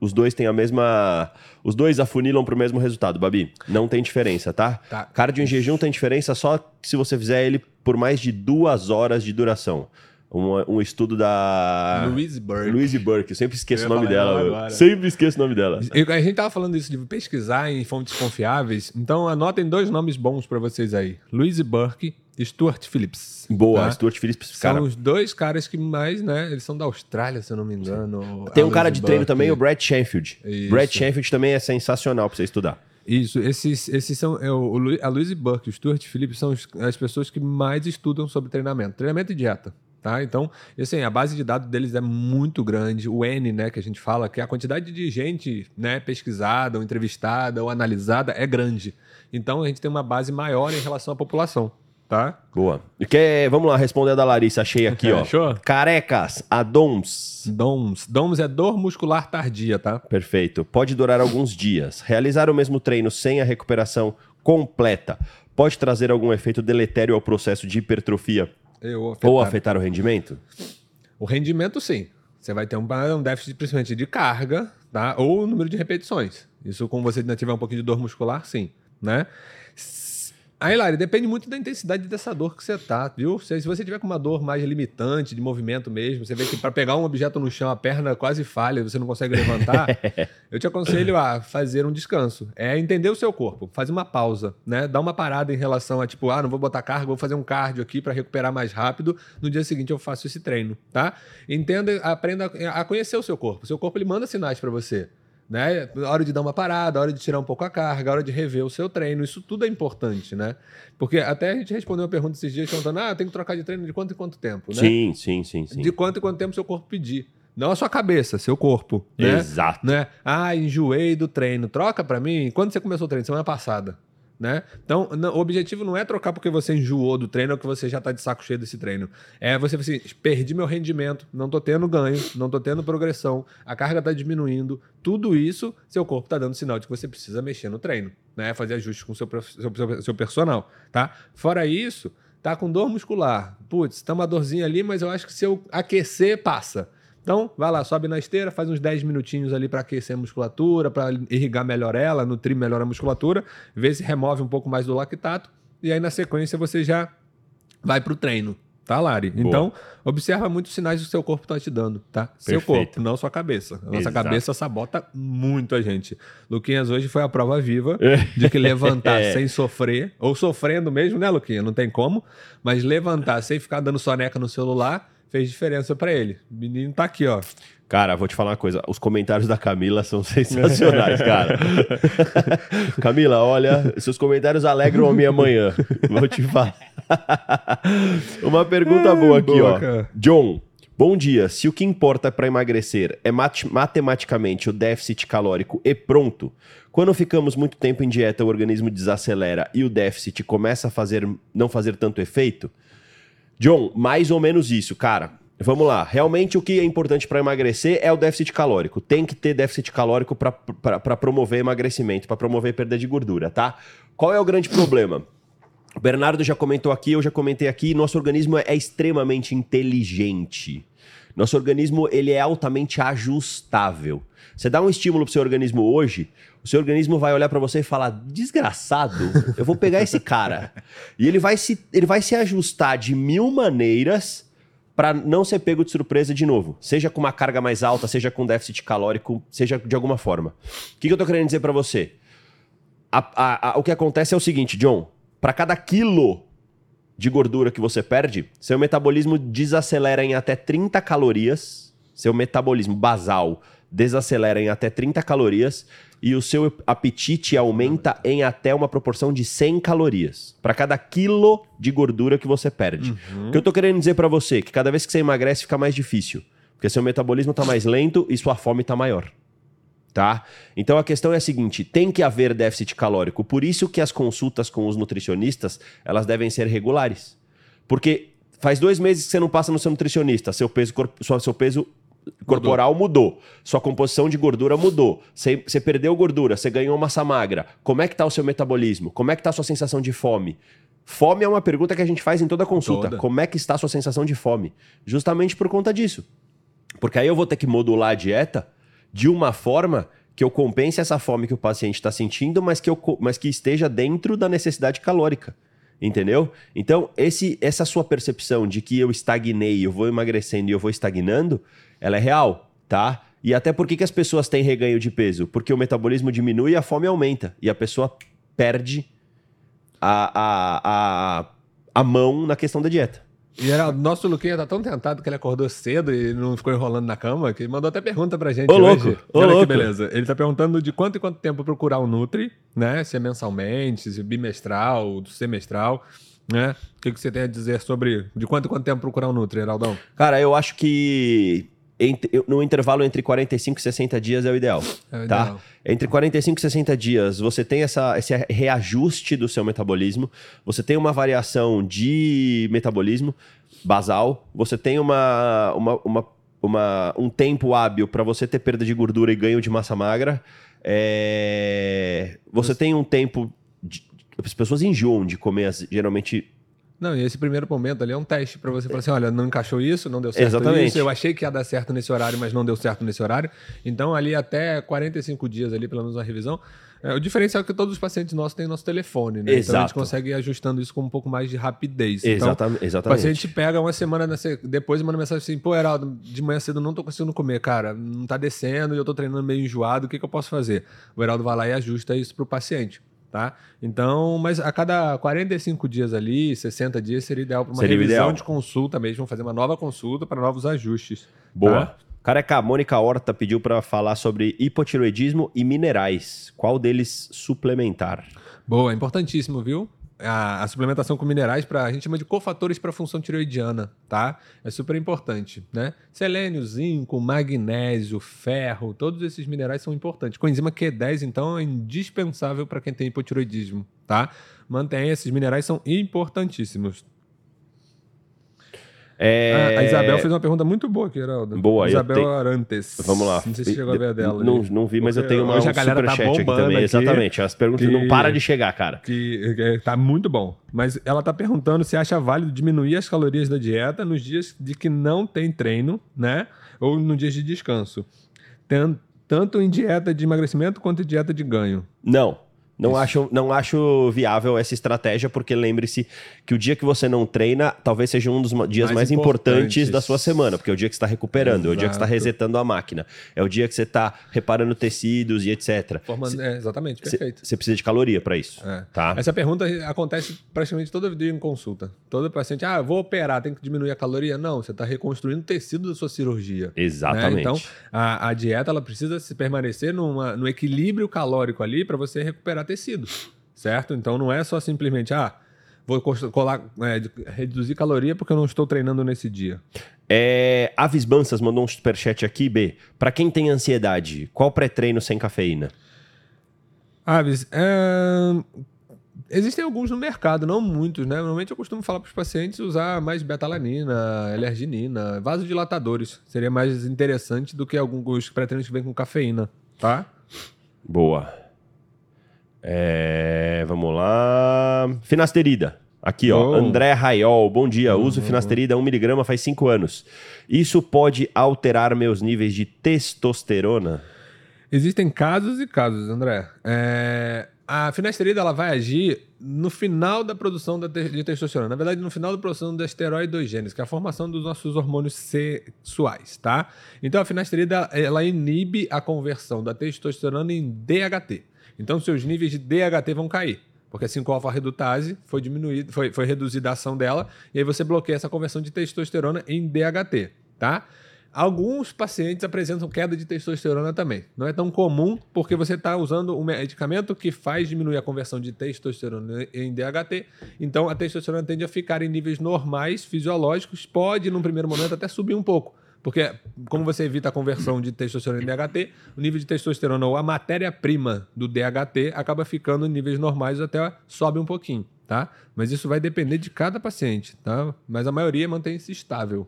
Os dois têm a mesma. Os dois afunilam para o mesmo resultado, Babi. Não tem diferença, tá? Tá. Cardio em jejum tem diferença só se você fizer ele por mais de duas horas de duração. Um, um estudo da. Louise Burke. Louise Burke, eu sempre esqueço Eu o nome dela. Sempre esqueço o nome dela. A gente tava falando isso de pesquisar em fontes confiáveis, então anotem dois nomes bons pra vocês aí: Louise Burke e Stuart Phillips. Boa, tá? Stuart Phillips, São cara. os dois caras que mais, né? Eles são da Austrália, se eu não me engano. Tem um cara de treino Burke. também, o Brad Shanfield. Isso. Brad Shanfield também é sensacional pra você estudar. Isso, esses, esses são. é, o, a Louise Burke e o Stuart Phillips são as pessoas que mais estudam sobre treinamento. Treinamento e dieta. Tá? Então, assim, a base de dados deles é muito grande. O N, né, que a gente fala, que a quantidade de gente né, pesquisada, ou entrevistada, ou analisada é grande. Então, a gente tem uma base maior em relação à população. Tá? Boa. E Quer, vamos lá, responder a da Larissa. Achei aqui, ó. [LAUGHS] Achou? Carecas, ADOMS. DOMS. DOMS é dor muscular tardia, tá? Perfeito. Pode durar alguns dias. Realizar o mesmo treino sem a recuperação completa pode trazer algum efeito deletério ao processo de hipertrofia Ou afetar. afetar o rendimento? O rendimento, sim. Você vai ter um, um déficit principalmente de carga, tá? Ou o número de repetições. Isso, como você ainda tiver um pouquinho de dor muscular, sim, né? Aí, Lari, depende muito da intensidade dessa dor que você tá, viu? Se, se você tiver com uma dor mais limitante, de movimento mesmo, você vê que para pegar um objeto no chão, a perna quase falha, você não consegue levantar, [LAUGHS] eu te aconselho a fazer um descanso. É entender o seu corpo, fazer uma pausa, né? Dar uma parada em relação a, tipo, ah, não vou botar carga, vou fazer um cardio aqui para recuperar mais rápido. No dia seguinte eu faço esse treino, tá? Entenda, aprenda a conhecer o seu corpo. O seu corpo ele manda sinais para você. Né? Hora de dar uma parada, hora de tirar um pouco a carga, hora de rever o seu treino. Isso tudo é importante, né? Porque até a gente respondeu uma pergunta esses dias perguntando: ah, tem que trocar de treino de quanto em quanto tempo, né? Sim, sim, sim, sim. De quanto em quanto tempo seu corpo pedir. Não a sua cabeça, seu corpo. Né? Exato. Né? Ah, enjoei do treino. Troca para mim. Quando você começou o treino? Semana passada. Né? Então, o objetivo não é trocar porque você enjoou do treino ou que você já está de saco cheio desse treino. É você assim, perdi meu rendimento, não estou tendo ganho, não estou tendo progressão, a carga está diminuindo. Tudo isso, seu corpo está dando sinal de que você precisa mexer no treino, né? Fazer ajustes com seu, seu, seu, seu personal, tá? Fora isso, tá com dor muscular. Putz, tá uma dorzinha ali, mas eu acho que se eu aquecer, passa. Então, vai lá, sobe na esteira, faz uns 10 minutinhos ali para aquecer a musculatura, para irrigar melhor ela, nutrir melhor a musculatura, vê se remove um pouco mais do lactato, e aí na sequência você já vai para o treino. Tá, Lari? Boa. Então, observa muitos sinais que o seu corpo está te dando, tá? Perfeito. Seu corpo, não sua cabeça. A nossa Exato. cabeça sabota muito a gente. Luquinhas hoje foi a prova viva de que levantar [LAUGHS] é. sem sofrer, ou sofrendo mesmo, né, Luquinha? Não tem como, mas levantar sem ficar dando soneca no celular fez diferença para ele. O menino tá aqui, ó. Cara, vou te falar uma coisa. Os comentários da Camila são [LAUGHS] sensacionais, cara. [LAUGHS] Camila, olha, seus comentários alegram a minha manhã. Vou te falar. [LAUGHS] uma pergunta boa aqui, boa, ó. Cara. John, bom dia. Se o que importa para emagrecer é mat matematicamente o déficit calórico e pronto, quando ficamos muito tempo em dieta, o organismo desacelera e o déficit começa a fazer, não fazer tanto efeito? John, mais ou menos isso, cara. Vamos lá. Realmente o que é importante para emagrecer é o déficit calórico. Tem que ter déficit calórico para promover emagrecimento, para promover perda de gordura, tá? Qual é o grande problema? O Bernardo já comentou aqui, eu já comentei aqui, nosso organismo é extremamente inteligente. Nosso organismo ele é altamente ajustável. Você dá um estímulo pro seu organismo hoje, o seu organismo vai olhar para você e falar: desgraçado, eu vou pegar esse cara. E ele vai se, ele vai se ajustar de mil maneiras para não ser pego de surpresa de novo. Seja com uma carga mais alta, seja com déficit calórico, seja de alguma forma. O que, que eu tô querendo dizer para você? A, a, a, o que acontece é o seguinte, John: para cada quilo de gordura que você perde, seu metabolismo desacelera em até 30 calorias. Seu metabolismo basal desacelera em até 30 calorias e o seu apetite aumenta em até uma proporção de 100 calorias para cada quilo de gordura que você perde. Uhum. O que eu tô querendo dizer para você é que cada vez que você emagrece fica mais difícil, porque seu metabolismo tá mais lento e sua fome tá maior. Tá? Então a questão é a seguinte, tem que haver déficit calórico, por isso que as consultas com os nutricionistas, elas devem ser regulares. Porque faz dois meses que você não passa no seu nutricionista, seu peso, seu peso corporal mudou. mudou. Sua composição de gordura mudou. Você, perdeu gordura, você ganhou massa magra. Como é que está o seu metabolismo? Como é que está a sua sensação de fome? Fome é uma pergunta que a gente faz em toda consulta. Toda. Como é que está a sua sensação de fome? Justamente por conta disso. Porque aí eu vou ter que modular a dieta de uma forma que eu compense essa fome que o paciente está sentindo, mas que, eu, mas que esteja dentro da necessidade calórica. Entendeu? Então, esse, essa sua percepção de que eu estagnei, eu vou emagrecendo e eu vou estagnando, ela é real, tá? E até por que, que as pessoas têm reganho de peso? Porque o metabolismo diminui e a fome aumenta. E a pessoa perde a, a, a, a mão na questão da dieta. E era, nosso Luquinha tá tão tentado que ele acordou cedo e não ficou enrolando na cama, que ele mandou até pergunta pra gente ô, hoje. Louco, ô, louco. beleza. Ele tá perguntando de quanto em quanto tempo procurar o Nutri, né? Se é mensalmente, se é bimestral, semestral. Né? O que, que você tem a dizer sobre de quanto em quanto tempo procurar o Nutri, Heraldão? Cara, eu acho que no intervalo entre 45 e 60 dias é o ideal, é o tá? Ideal. Entre 45 e 60 dias, você tem essa, esse reajuste do seu metabolismo, você tem uma variação de metabolismo basal, você tem uma, uma, uma, uma um tempo hábil para você ter perda de gordura e ganho de massa magra. É... Você tem um tempo. De... As pessoas enjoam de comer, geralmente Não, e esse primeiro momento ali é um teste para você falar assim: olha, não encaixou isso, não deu certo Exatamente. isso, eu achei que ia dar certo nesse horário, mas não deu certo nesse horário. Então, ali até 45 dias ali, pelo menos uma revisão. É, o diferencial é que todos os pacientes nossos têm nosso telefone, né? Então a gente Exato. consegue ir ajustando isso com um pouco mais de rapidez. Então, o exatamente. paciente pega uma semana nessa- depois e manda mensagem assim: pô, Heraldo, de manhã cedo não tô conseguindo comer, cara. Não tá descendo e eu tô treinando meio enjoado, o que, que eu posso fazer? O Heraldo vai lá e ajusta isso pro paciente. Tá? Então, mas a cada 45 dias ali, 60 dias, seria ideal para uma Seria revisão ideal. de consulta mesmo, fazer uma nova consulta para novos ajustes. Boa. tá? Careca, a Mônica Horta pediu para falar sobre hipotiroidismo e minerais. Qual deles suplementar? Boa, importantíssimo, viu? A, a suplementação com minerais para a gente chama de cofatores para função tireoidiana, tá? É super importante, né? Selênio, zinco, magnésio, ferro, todos esses minerais são importantes. Coenzima Q10, então, é indispensável para quem tem hipotiroidismo, tá? Mantenha esses minerais são importantíssimos. É... Ah, a Isabel fez uma pergunta muito boa aqui, Geraldo. Boa, Isabel tenho- Arantes. Vamos lá. Não sei se chegou a ver a dela. Não, não vi, mas eu tenho uma, um tá superchat aqui bombando também. aqui. Exatamente. As perguntas que- não param de chegar, cara. que é, tá muito bom. Mas ela tá perguntando se acha válido diminuir as calorias da dieta nos dias de que não tem treino, né? Ou nos dias de descanso. Tan- tanto em dieta de emagrecimento quanto em dieta de ganho. Não. Não Isso. acho, não acho viável essa estratégia, porque lembre-se que o dia que você não treina talvez seja um dos dias mais, Mais importantes. da sua semana, porque é o dia que você está recuperando, é o dia que você está Exato. resetando a máquina, é o dia que você está reparando tecidos e etc. Formando, é, exatamente, perfeito. você precisa de caloria para isso. É. Tá? Essa pergunta acontece praticamente todo dia em consulta. Todo paciente, ah, eu vou operar, tem que diminuir a caloria? Não, você está reconstruindo o tecido da sua cirurgia. né? Exatamente. Então, a, a dieta ela precisa se permanecer numa, no equilíbrio calórico ali para você recuperar tecido, certo? Então, não é só simplesmente, ah, vou colar, é, reduzir caloria porque eu não estou treinando nesse dia. É, Aves Bansas mandou um superchat aqui, B. Para quem tem ansiedade, qual pré-treino sem cafeína? Aves, é, existem alguns no mercado, não muitos, né? Normalmente eu costumo falar para os pacientes usar mais betalanina, L-arginina, vasodilatadores. Seria mais interessante do que alguns pré-treinos que vêm com cafeína, tá? Boa. É, vamos lá. Finasterida. Aqui, ó. Oh. André Raiol. Bom dia. Uso finasterida 1mg faz 5 anos. Isso pode alterar meus níveis de testosterona? Existem casos e casos, André. É, a finasterida ela vai agir no final da produção da te- de testosterona. Na verdade, no final da produção da esteroidogênese, que é a formação dos nossos hormônios sexuais, tá? Então, a finasterida ela inibe a conversão da testosterona em DHT. Então, seus níveis de DHT vão cair. Porque a 5-alfa-redutase foi diminuído, foi, foi reduzida a ação dela, e aí você bloqueia essa conversão de testosterona em DHT, tá? Alguns pacientes apresentam queda de testosterona também. Não é tão comum porque você está usando um medicamento que faz diminuir a conversão de testosterona em DHT. Então a testosterona tende a ficar em níveis normais, fisiológicos. Pode, num primeiro momento, até subir um pouco. Porque, como você evita a conversão de testosterona em DHT, o nível de testosterona ou a matéria-prima do DHT acaba ficando em níveis normais até sobe um pouquinho, tá? Mas isso vai depender de cada paciente, tá? Mas a maioria mantém-se estável.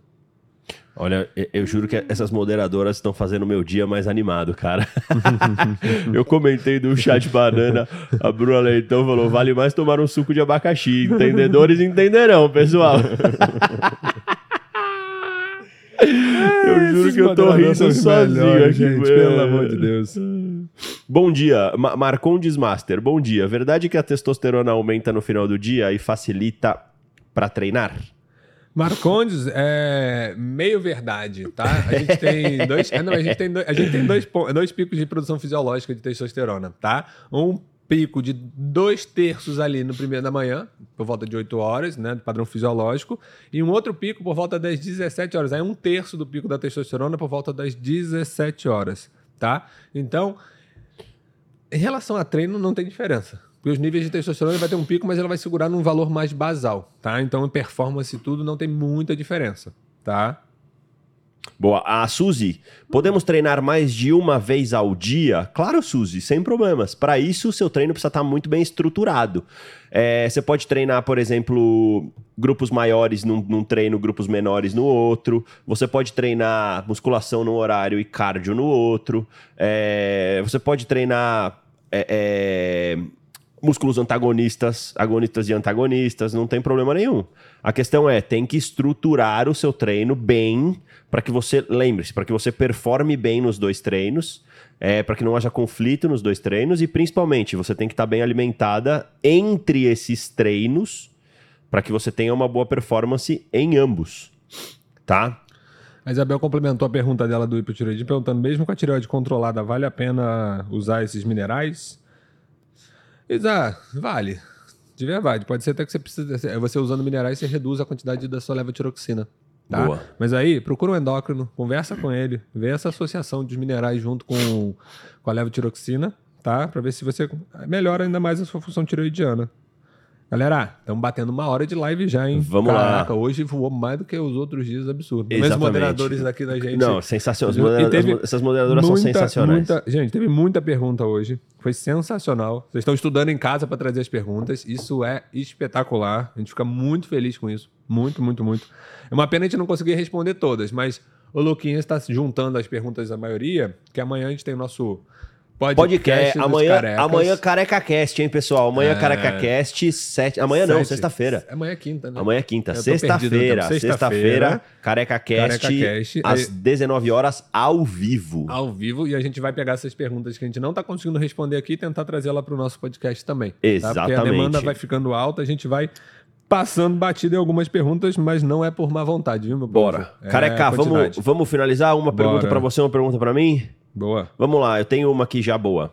Olha, eu- juro que essas moderadoras estão fazendo o meu dia mais animado, cara. [LAUGHS] eu comentei do chá de banana, a Bruna Leitão falou: vale mais tomar um suco de abacaxi. Entendedores entenderão, pessoal. [LAUGHS] eu juro que eu tô rindo sozinho aqui, gente, velho. pelo amor de Deus. Bom dia, Ma Marcondes Master. Bom dia. Verdade que a testosterona aumenta no final do dia e facilita pra treinar? Marcondes é meio verdade, tá? A gente tem dois, é, não, a gente tem dois, a gente tem dois, dois picos de produção fisiológica de testosterona, tá? Um pico de dois terços ali no primeiro da manhã, por volta de 8 horas, né, do padrão fisiológico, e um outro pico por volta das 17 horas. Aí um terço do pico da testosterona por volta das 17 horas, tá? Então, em relação a treino, não tem diferença. Porque os níveis de testosterona vai ter um pico, mas ela vai segurar num valor mais basal, tá? Então, em performance tudo, não tem muita diferença, tá? Boa. A Suzy, podemos treinar mais de uma vez ao dia? Claro, Suzy, sem problemas. Para isso, o seu treino precisa estar muito bem estruturado. É, você pode treinar, por exemplo, grupos maiores num, num treino, grupos menores no outro. Você pode treinar musculação num horário e cardio no outro. É, você pode treinar. é, é, músculos antagonistas, agonistas e antagonistas, não tem problema nenhum. A questão é, tem que estruturar o seu treino bem para que você, lembre-se, para que você performe bem nos dois treinos, é, para que não haja conflito nos dois treinos e principalmente você tem que estar bem alimentada entre esses treinos para que você tenha uma boa performance em ambos, tá? A Isabel complementou a pergunta dela do hipotireoidismo, perguntando, mesmo com a tireoide controlada, vale a pena usar esses minerais? Isa, vale. De verdade. Pode ser até que você precisa. Você usando minerais, você reduz a quantidade da sua levotiroxina. Tá? Boa. Mas aí, procura um endócrino, conversa com ele, vê essa associação dos minerais junto com, com a levotiroxina, tá? Pra ver se você melhora ainda mais a sua função tireoidiana. Galera, estamos batendo uma hora de live já, hein? Vamos lá. Caraca, hoje voou mais do que os outros dias, absurdo. Mas os Exatamente. moderadores daqui da gente. Não, sensacional. Modera- essas moderadoras são muita, sensacionais. muita- gente, teve muita pergunta hoje. Foi sensacional. Vocês estão estudando em casa para trazer as perguntas. Isso é espetacular. A gente fica muito feliz com isso. Muito, muito, muito. É uma pena a gente não conseguir responder todas, mas o Luquinhas está juntando as perguntas da maioria, que amanhã a gente tem o nosso podcast. Podcast, dos amanhã, carecas. amanhã Careca Cast, hein, pessoal? Amanhã É. Careca Cast, sete... amanhã não, Sete. sexta-feira. Amanhã é quinta, né? Amanhã é quinta. Sexta-feira. Sexta-feira. Sexta-feira, Careca às Aí- 19 horas, ao vivo. Ao vivo, e a gente vai pegar essas perguntas que a gente não está conseguindo responder aqui e tentar trazê-la para o nosso podcast também. Tá? Porque a Exatamente. demanda vai ficando alta, a gente vai passando batida em algumas perguntas, mas não é por má vontade, viu, meu povo? Bora. É Careca, vamos, vamos finalizar? Uma pergunta Bora. pra você, uma pergunta pra mim? Boa. Vamos lá, eu tenho uma aqui já boa.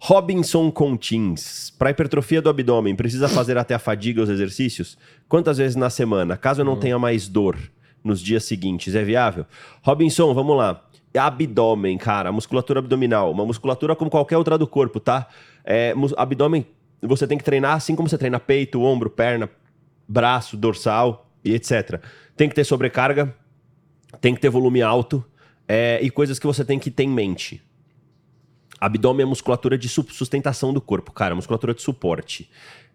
Robinson Contins. Para hipertrofia do abdômen, precisa fazer até a fadiga os exercícios? Quantas vezes na semana? Caso eu não tenha mais dor nos dias seguintes, é viável? Robinson, vamos lá. Abdômen, cara, musculatura abdominal. Uma musculatura como qualquer outra do corpo, tá? É, abdômen, você tem que treinar assim como você treina peito, ombro, perna, braço, dorsal e etc. Tem que ter sobrecarga, tem que ter volume alto é, e coisas que você tem que ter em mente. Abdômen é musculatura de su- sustentação do corpo, cara, musculatura de suporte.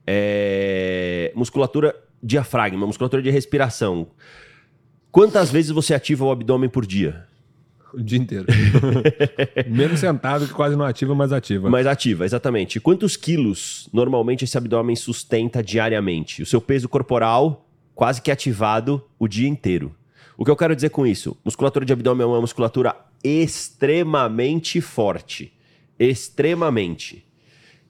É, musculatura diafragma, musculatura de respiração. Quantas vezes você ativa o abdômen por dia? O dia inteiro. [LAUGHS] Menos sentado, que quase não ativa, mas ativa. Mais ativa, exatamente. Quantos quilos normalmente esse abdômen sustenta diariamente? O seu peso corporal quase que ativado o dia inteiro. O que eu quero dizer com isso? Musculatura de abdômen é uma musculatura extremamente forte. Extremamente.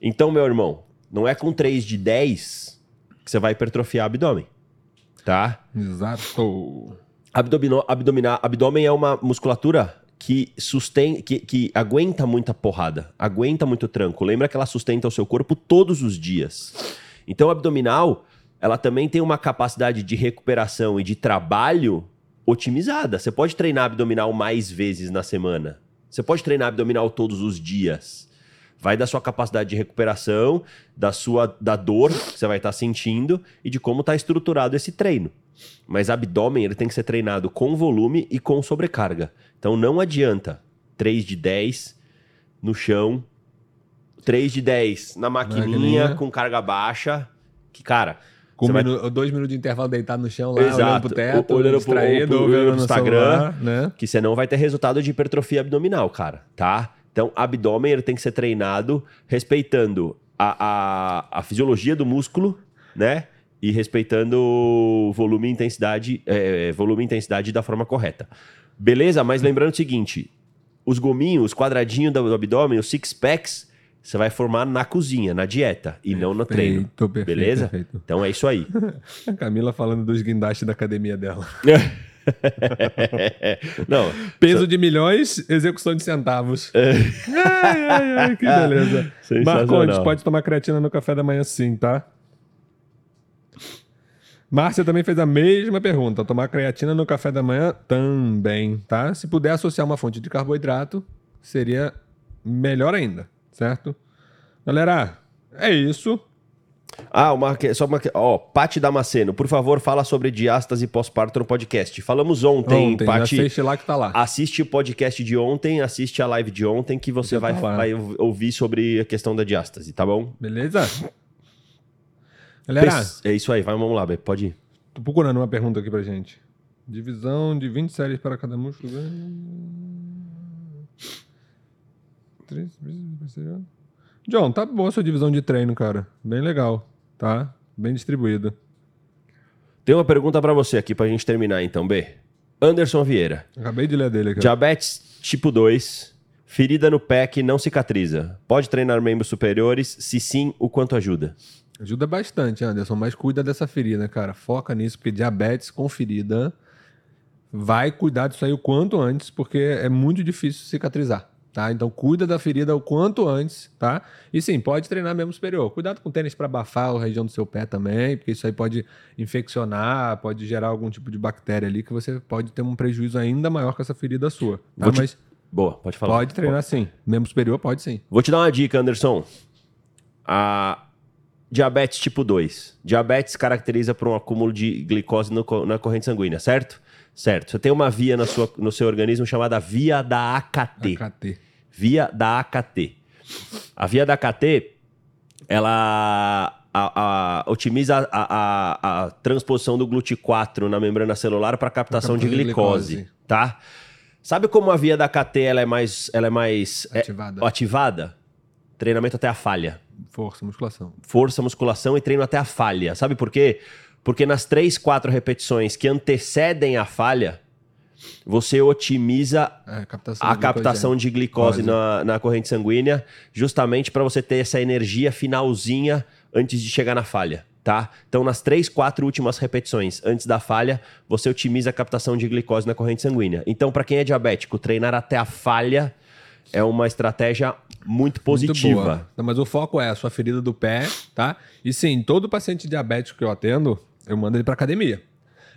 Então, meu irmão, não é com 3 de 10 que você vai hipertrofiar abdômen. Tá? Exato. Abdomino, abdomina- abdômen é uma musculatura que sustém, que, que aguenta muita porrada, aguenta muito tranco. Lembra que ela sustenta o seu corpo todos os dias. Então, a abdominal, ela também tem uma capacidade de recuperação e de trabalho otimizada. Você pode treinar abdominal mais vezes na semana. Você pode treinar abdominal todos os dias. Vai da sua capacidade de recuperação, da sua da dor que você vai estar sentindo e de como está estruturado esse treino. Mas abdômen ele tem que ser treinado com volume e com sobrecarga. Então não adianta 3 de 10 no chão, 3 de 10 na maquininha, Maquininha. com carga baixa, que cara, Com um vai- minu- dois minutos de intervalo deitado no chão lá, Exato. olhando pro teto, olhando pro- distraído, pro- olhando no pro Instagram. celular, né? que você não vai ter resultado de hipertrofia abdominal, cara, tá? Então, abdômen ele tem que ser treinado respeitando a, a, a fisiologia do músculo, né? E respeitando volume e intensidade, é, volume e intensidade da forma correta. Beleza? Mas lembrando o seguinte: os gominhos, os quadradinhos do, do abdômen, os six packs, você vai formar na cozinha, na dieta, e não no treino. Perfeito, perfeito, Beleza? perfeito. Então é isso aí. [LAUGHS] A Camila falando dos guindastes da academia dela. [LAUGHS] não, Peso de milhões, execução de centavos. Ai, ai, ai, que [LAUGHS] beleza. Sensacional. Marcondes, pode tomar creatina no café da manhã sim, tá? Márcia também fez a mesma pergunta. Tomar creatina no café da manhã também, tá? Se puder associar uma fonte de carboidrato, seria melhor ainda, certo? Galera, é isso. Ah, que- só uma. Ó, Pati Damasceno, por favor, fala sobre diástase pós-parto no podcast. Falamos ontem, Ontem, Pati. assiste lá que tá lá. Assiste o podcast de ontem, assiste a live de ontem, que você vai, tá vai ouvir sobre a questão da diástase, tá bom? Beleza? Galera, Pes- É isso aí, vai, vamos lá, Bê, pode ir. Tô procurando uma pergunta aqui pra gente. Divisão de 20 séries para cada músculo. John, tá boa a sua divisão de treino, cara. Bem legal, tá? Bem distribuído. Tem uma pergunta pra você aqui pra gente terminar então, B. Anderson Vieira. Acabei de ler dele, cara. Diabetes tipo 2, ferida no pé que não cicatriza. Pode treinar membros superiores? Se sim, o quanto ajuda? Ajuda bastante, Anderson, mas cuida dessa ferida, cara. Foca nisso, porque diabetes com ferida vai cuidar disso aí o quanto antes, porque é muito difícil cicatrizar. Tá? Então cuida da ferida o quanto antes, tá? E sim, pode treinar membro superior. Cuidado com tênis para abafar a região do seu pé também, porque isso aí pode infeccionar, pode gerar algum tipo de bactéria ali que você pode ter um prejuízo ainda maior com essa ferida sua. Tá? Te- Mas Boa, pode falar. pode treinar sim. Membro superior pode sim. Vou te dar uma dica, Anderson. A diabetes tipo 2. Diabetes caracteriza por um acúmulo de glicose no na corrente sanguínea, certo? Certo. Você tem uma via na sua- no seu organismo chamada via da AKT. AKT. Via da AKT. A via da AKT, ela a- a- otimiza a, a- transposição do GLUT4 na membrana celular para captação de captação de glicose, glicose. tá? Sabe como a via da AKT ela é mais, ela é mais é, Ativada. ativada? Treinamento até a falha. Força, musculação. Força, musculação e treino até a falha. Sabe por quê? Porque nas três, quatro repetições que antecedem a falha, você otimiza É, captação a de captação de glicose na, na corrente sanguínea, justamente para você ter essa energia finalzinha antes de chegar na falha, tá? Então, nas três, quatro últimas repetições antes da falha, você otimiza a captação de glicose na corrente sanguínea. Então, para quem é diabético, treinar até a falha é uma estratégia muito positiva. Muito mas o foco é a sua ferida do pé, tá? E sim, todo paciente diabético que eu atendo, eu mando ele pra academia.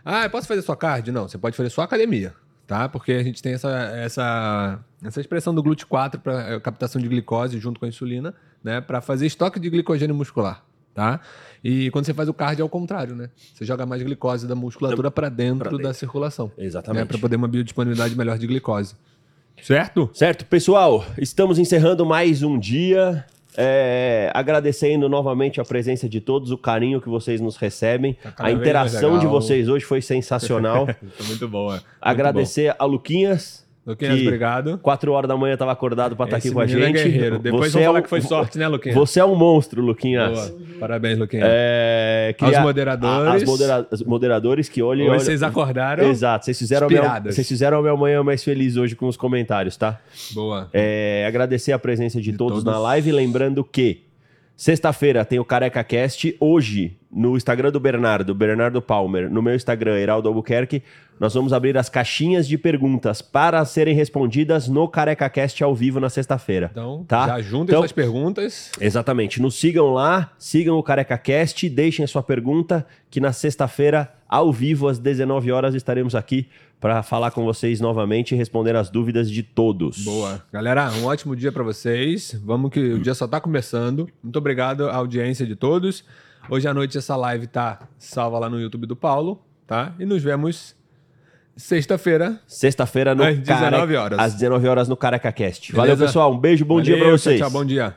Ah, eu posso fazer só cardio? Não, você pode fazer só academia, tá? Porque a gente tem essa, essa, essa expressão do GLUT4 para captação de glicose junto com a insulina, né? Para fazer estoque de glicogênio muscular, tá? E quando você faz o cardio é o contrário, né? Você joga mais glicose da musculatura para dentro, pra dentro. da circulação. Exatamente. Né? Para poder uma biodisponibilidade melhor de glicose. Certo? Certo, pessoal, estamos encerrando mais um dia. É, agradecendo novamente a presença de todos, o carinho que vocês nos recebem. Tá a interação de vocês hoje foi sensacional. [LAUGHS] Muito boa. Agradecer a Luquinhas. Luquinhas, obrigado. Quatro horas da manhã estava acordado para estar Esse aqui com a é gente. guerreiro. Depois vão é falar um- que foi sorte, né, Luquinhas? Você é um monstro, Luquinhas. Boa. Parabéns, Luquinhas. É, Aos queria- moderadores. a- As modera- moderadores que olhem. Hoje vocês acordaram. Exato, vocês fizeram, a minha, inspiradas. vocês fizeram a minha manhã mais feliz hoje com os comentários, tá? Boa. É, agradecer a presença de, De todos, todos. na live, lembrando que sexta-feira tem o Careca Cast, hoje no Instagram do Bernardo, Bernardo Palmer, no meu Instagram, Heraldo Albuquerque, nós vamos abrir as caixinhas de perguntas para serem respondidas no Careca Cast ao vivo na sexta-feira. Então, tá? já juntem Então- suas perguntas. Exatamente. Nos sigam lá, sigam o Careca Cast, deixem a sua pergunta, que na sexta-feira, ao vivo, às 19 horas, estaremos aqui para falar com vocês novamente e responder as dúvidas de todos. Boa. Galera, um ótimo dia pra vocês. Vamos que o dia só tá começando. Muito obrigado à audiência de todos. Hoje à noite essa live tá salva lá no YouTube do Paulo, tá? E nos vemos sexta-feira. Sexta-feira no Às 19 Careca- horas. Às 19 horas no Careca Cast. Valeu, pessoal. Um beijo, bom dia Valeu, pra vocês. Tchau, tchau, bom dia.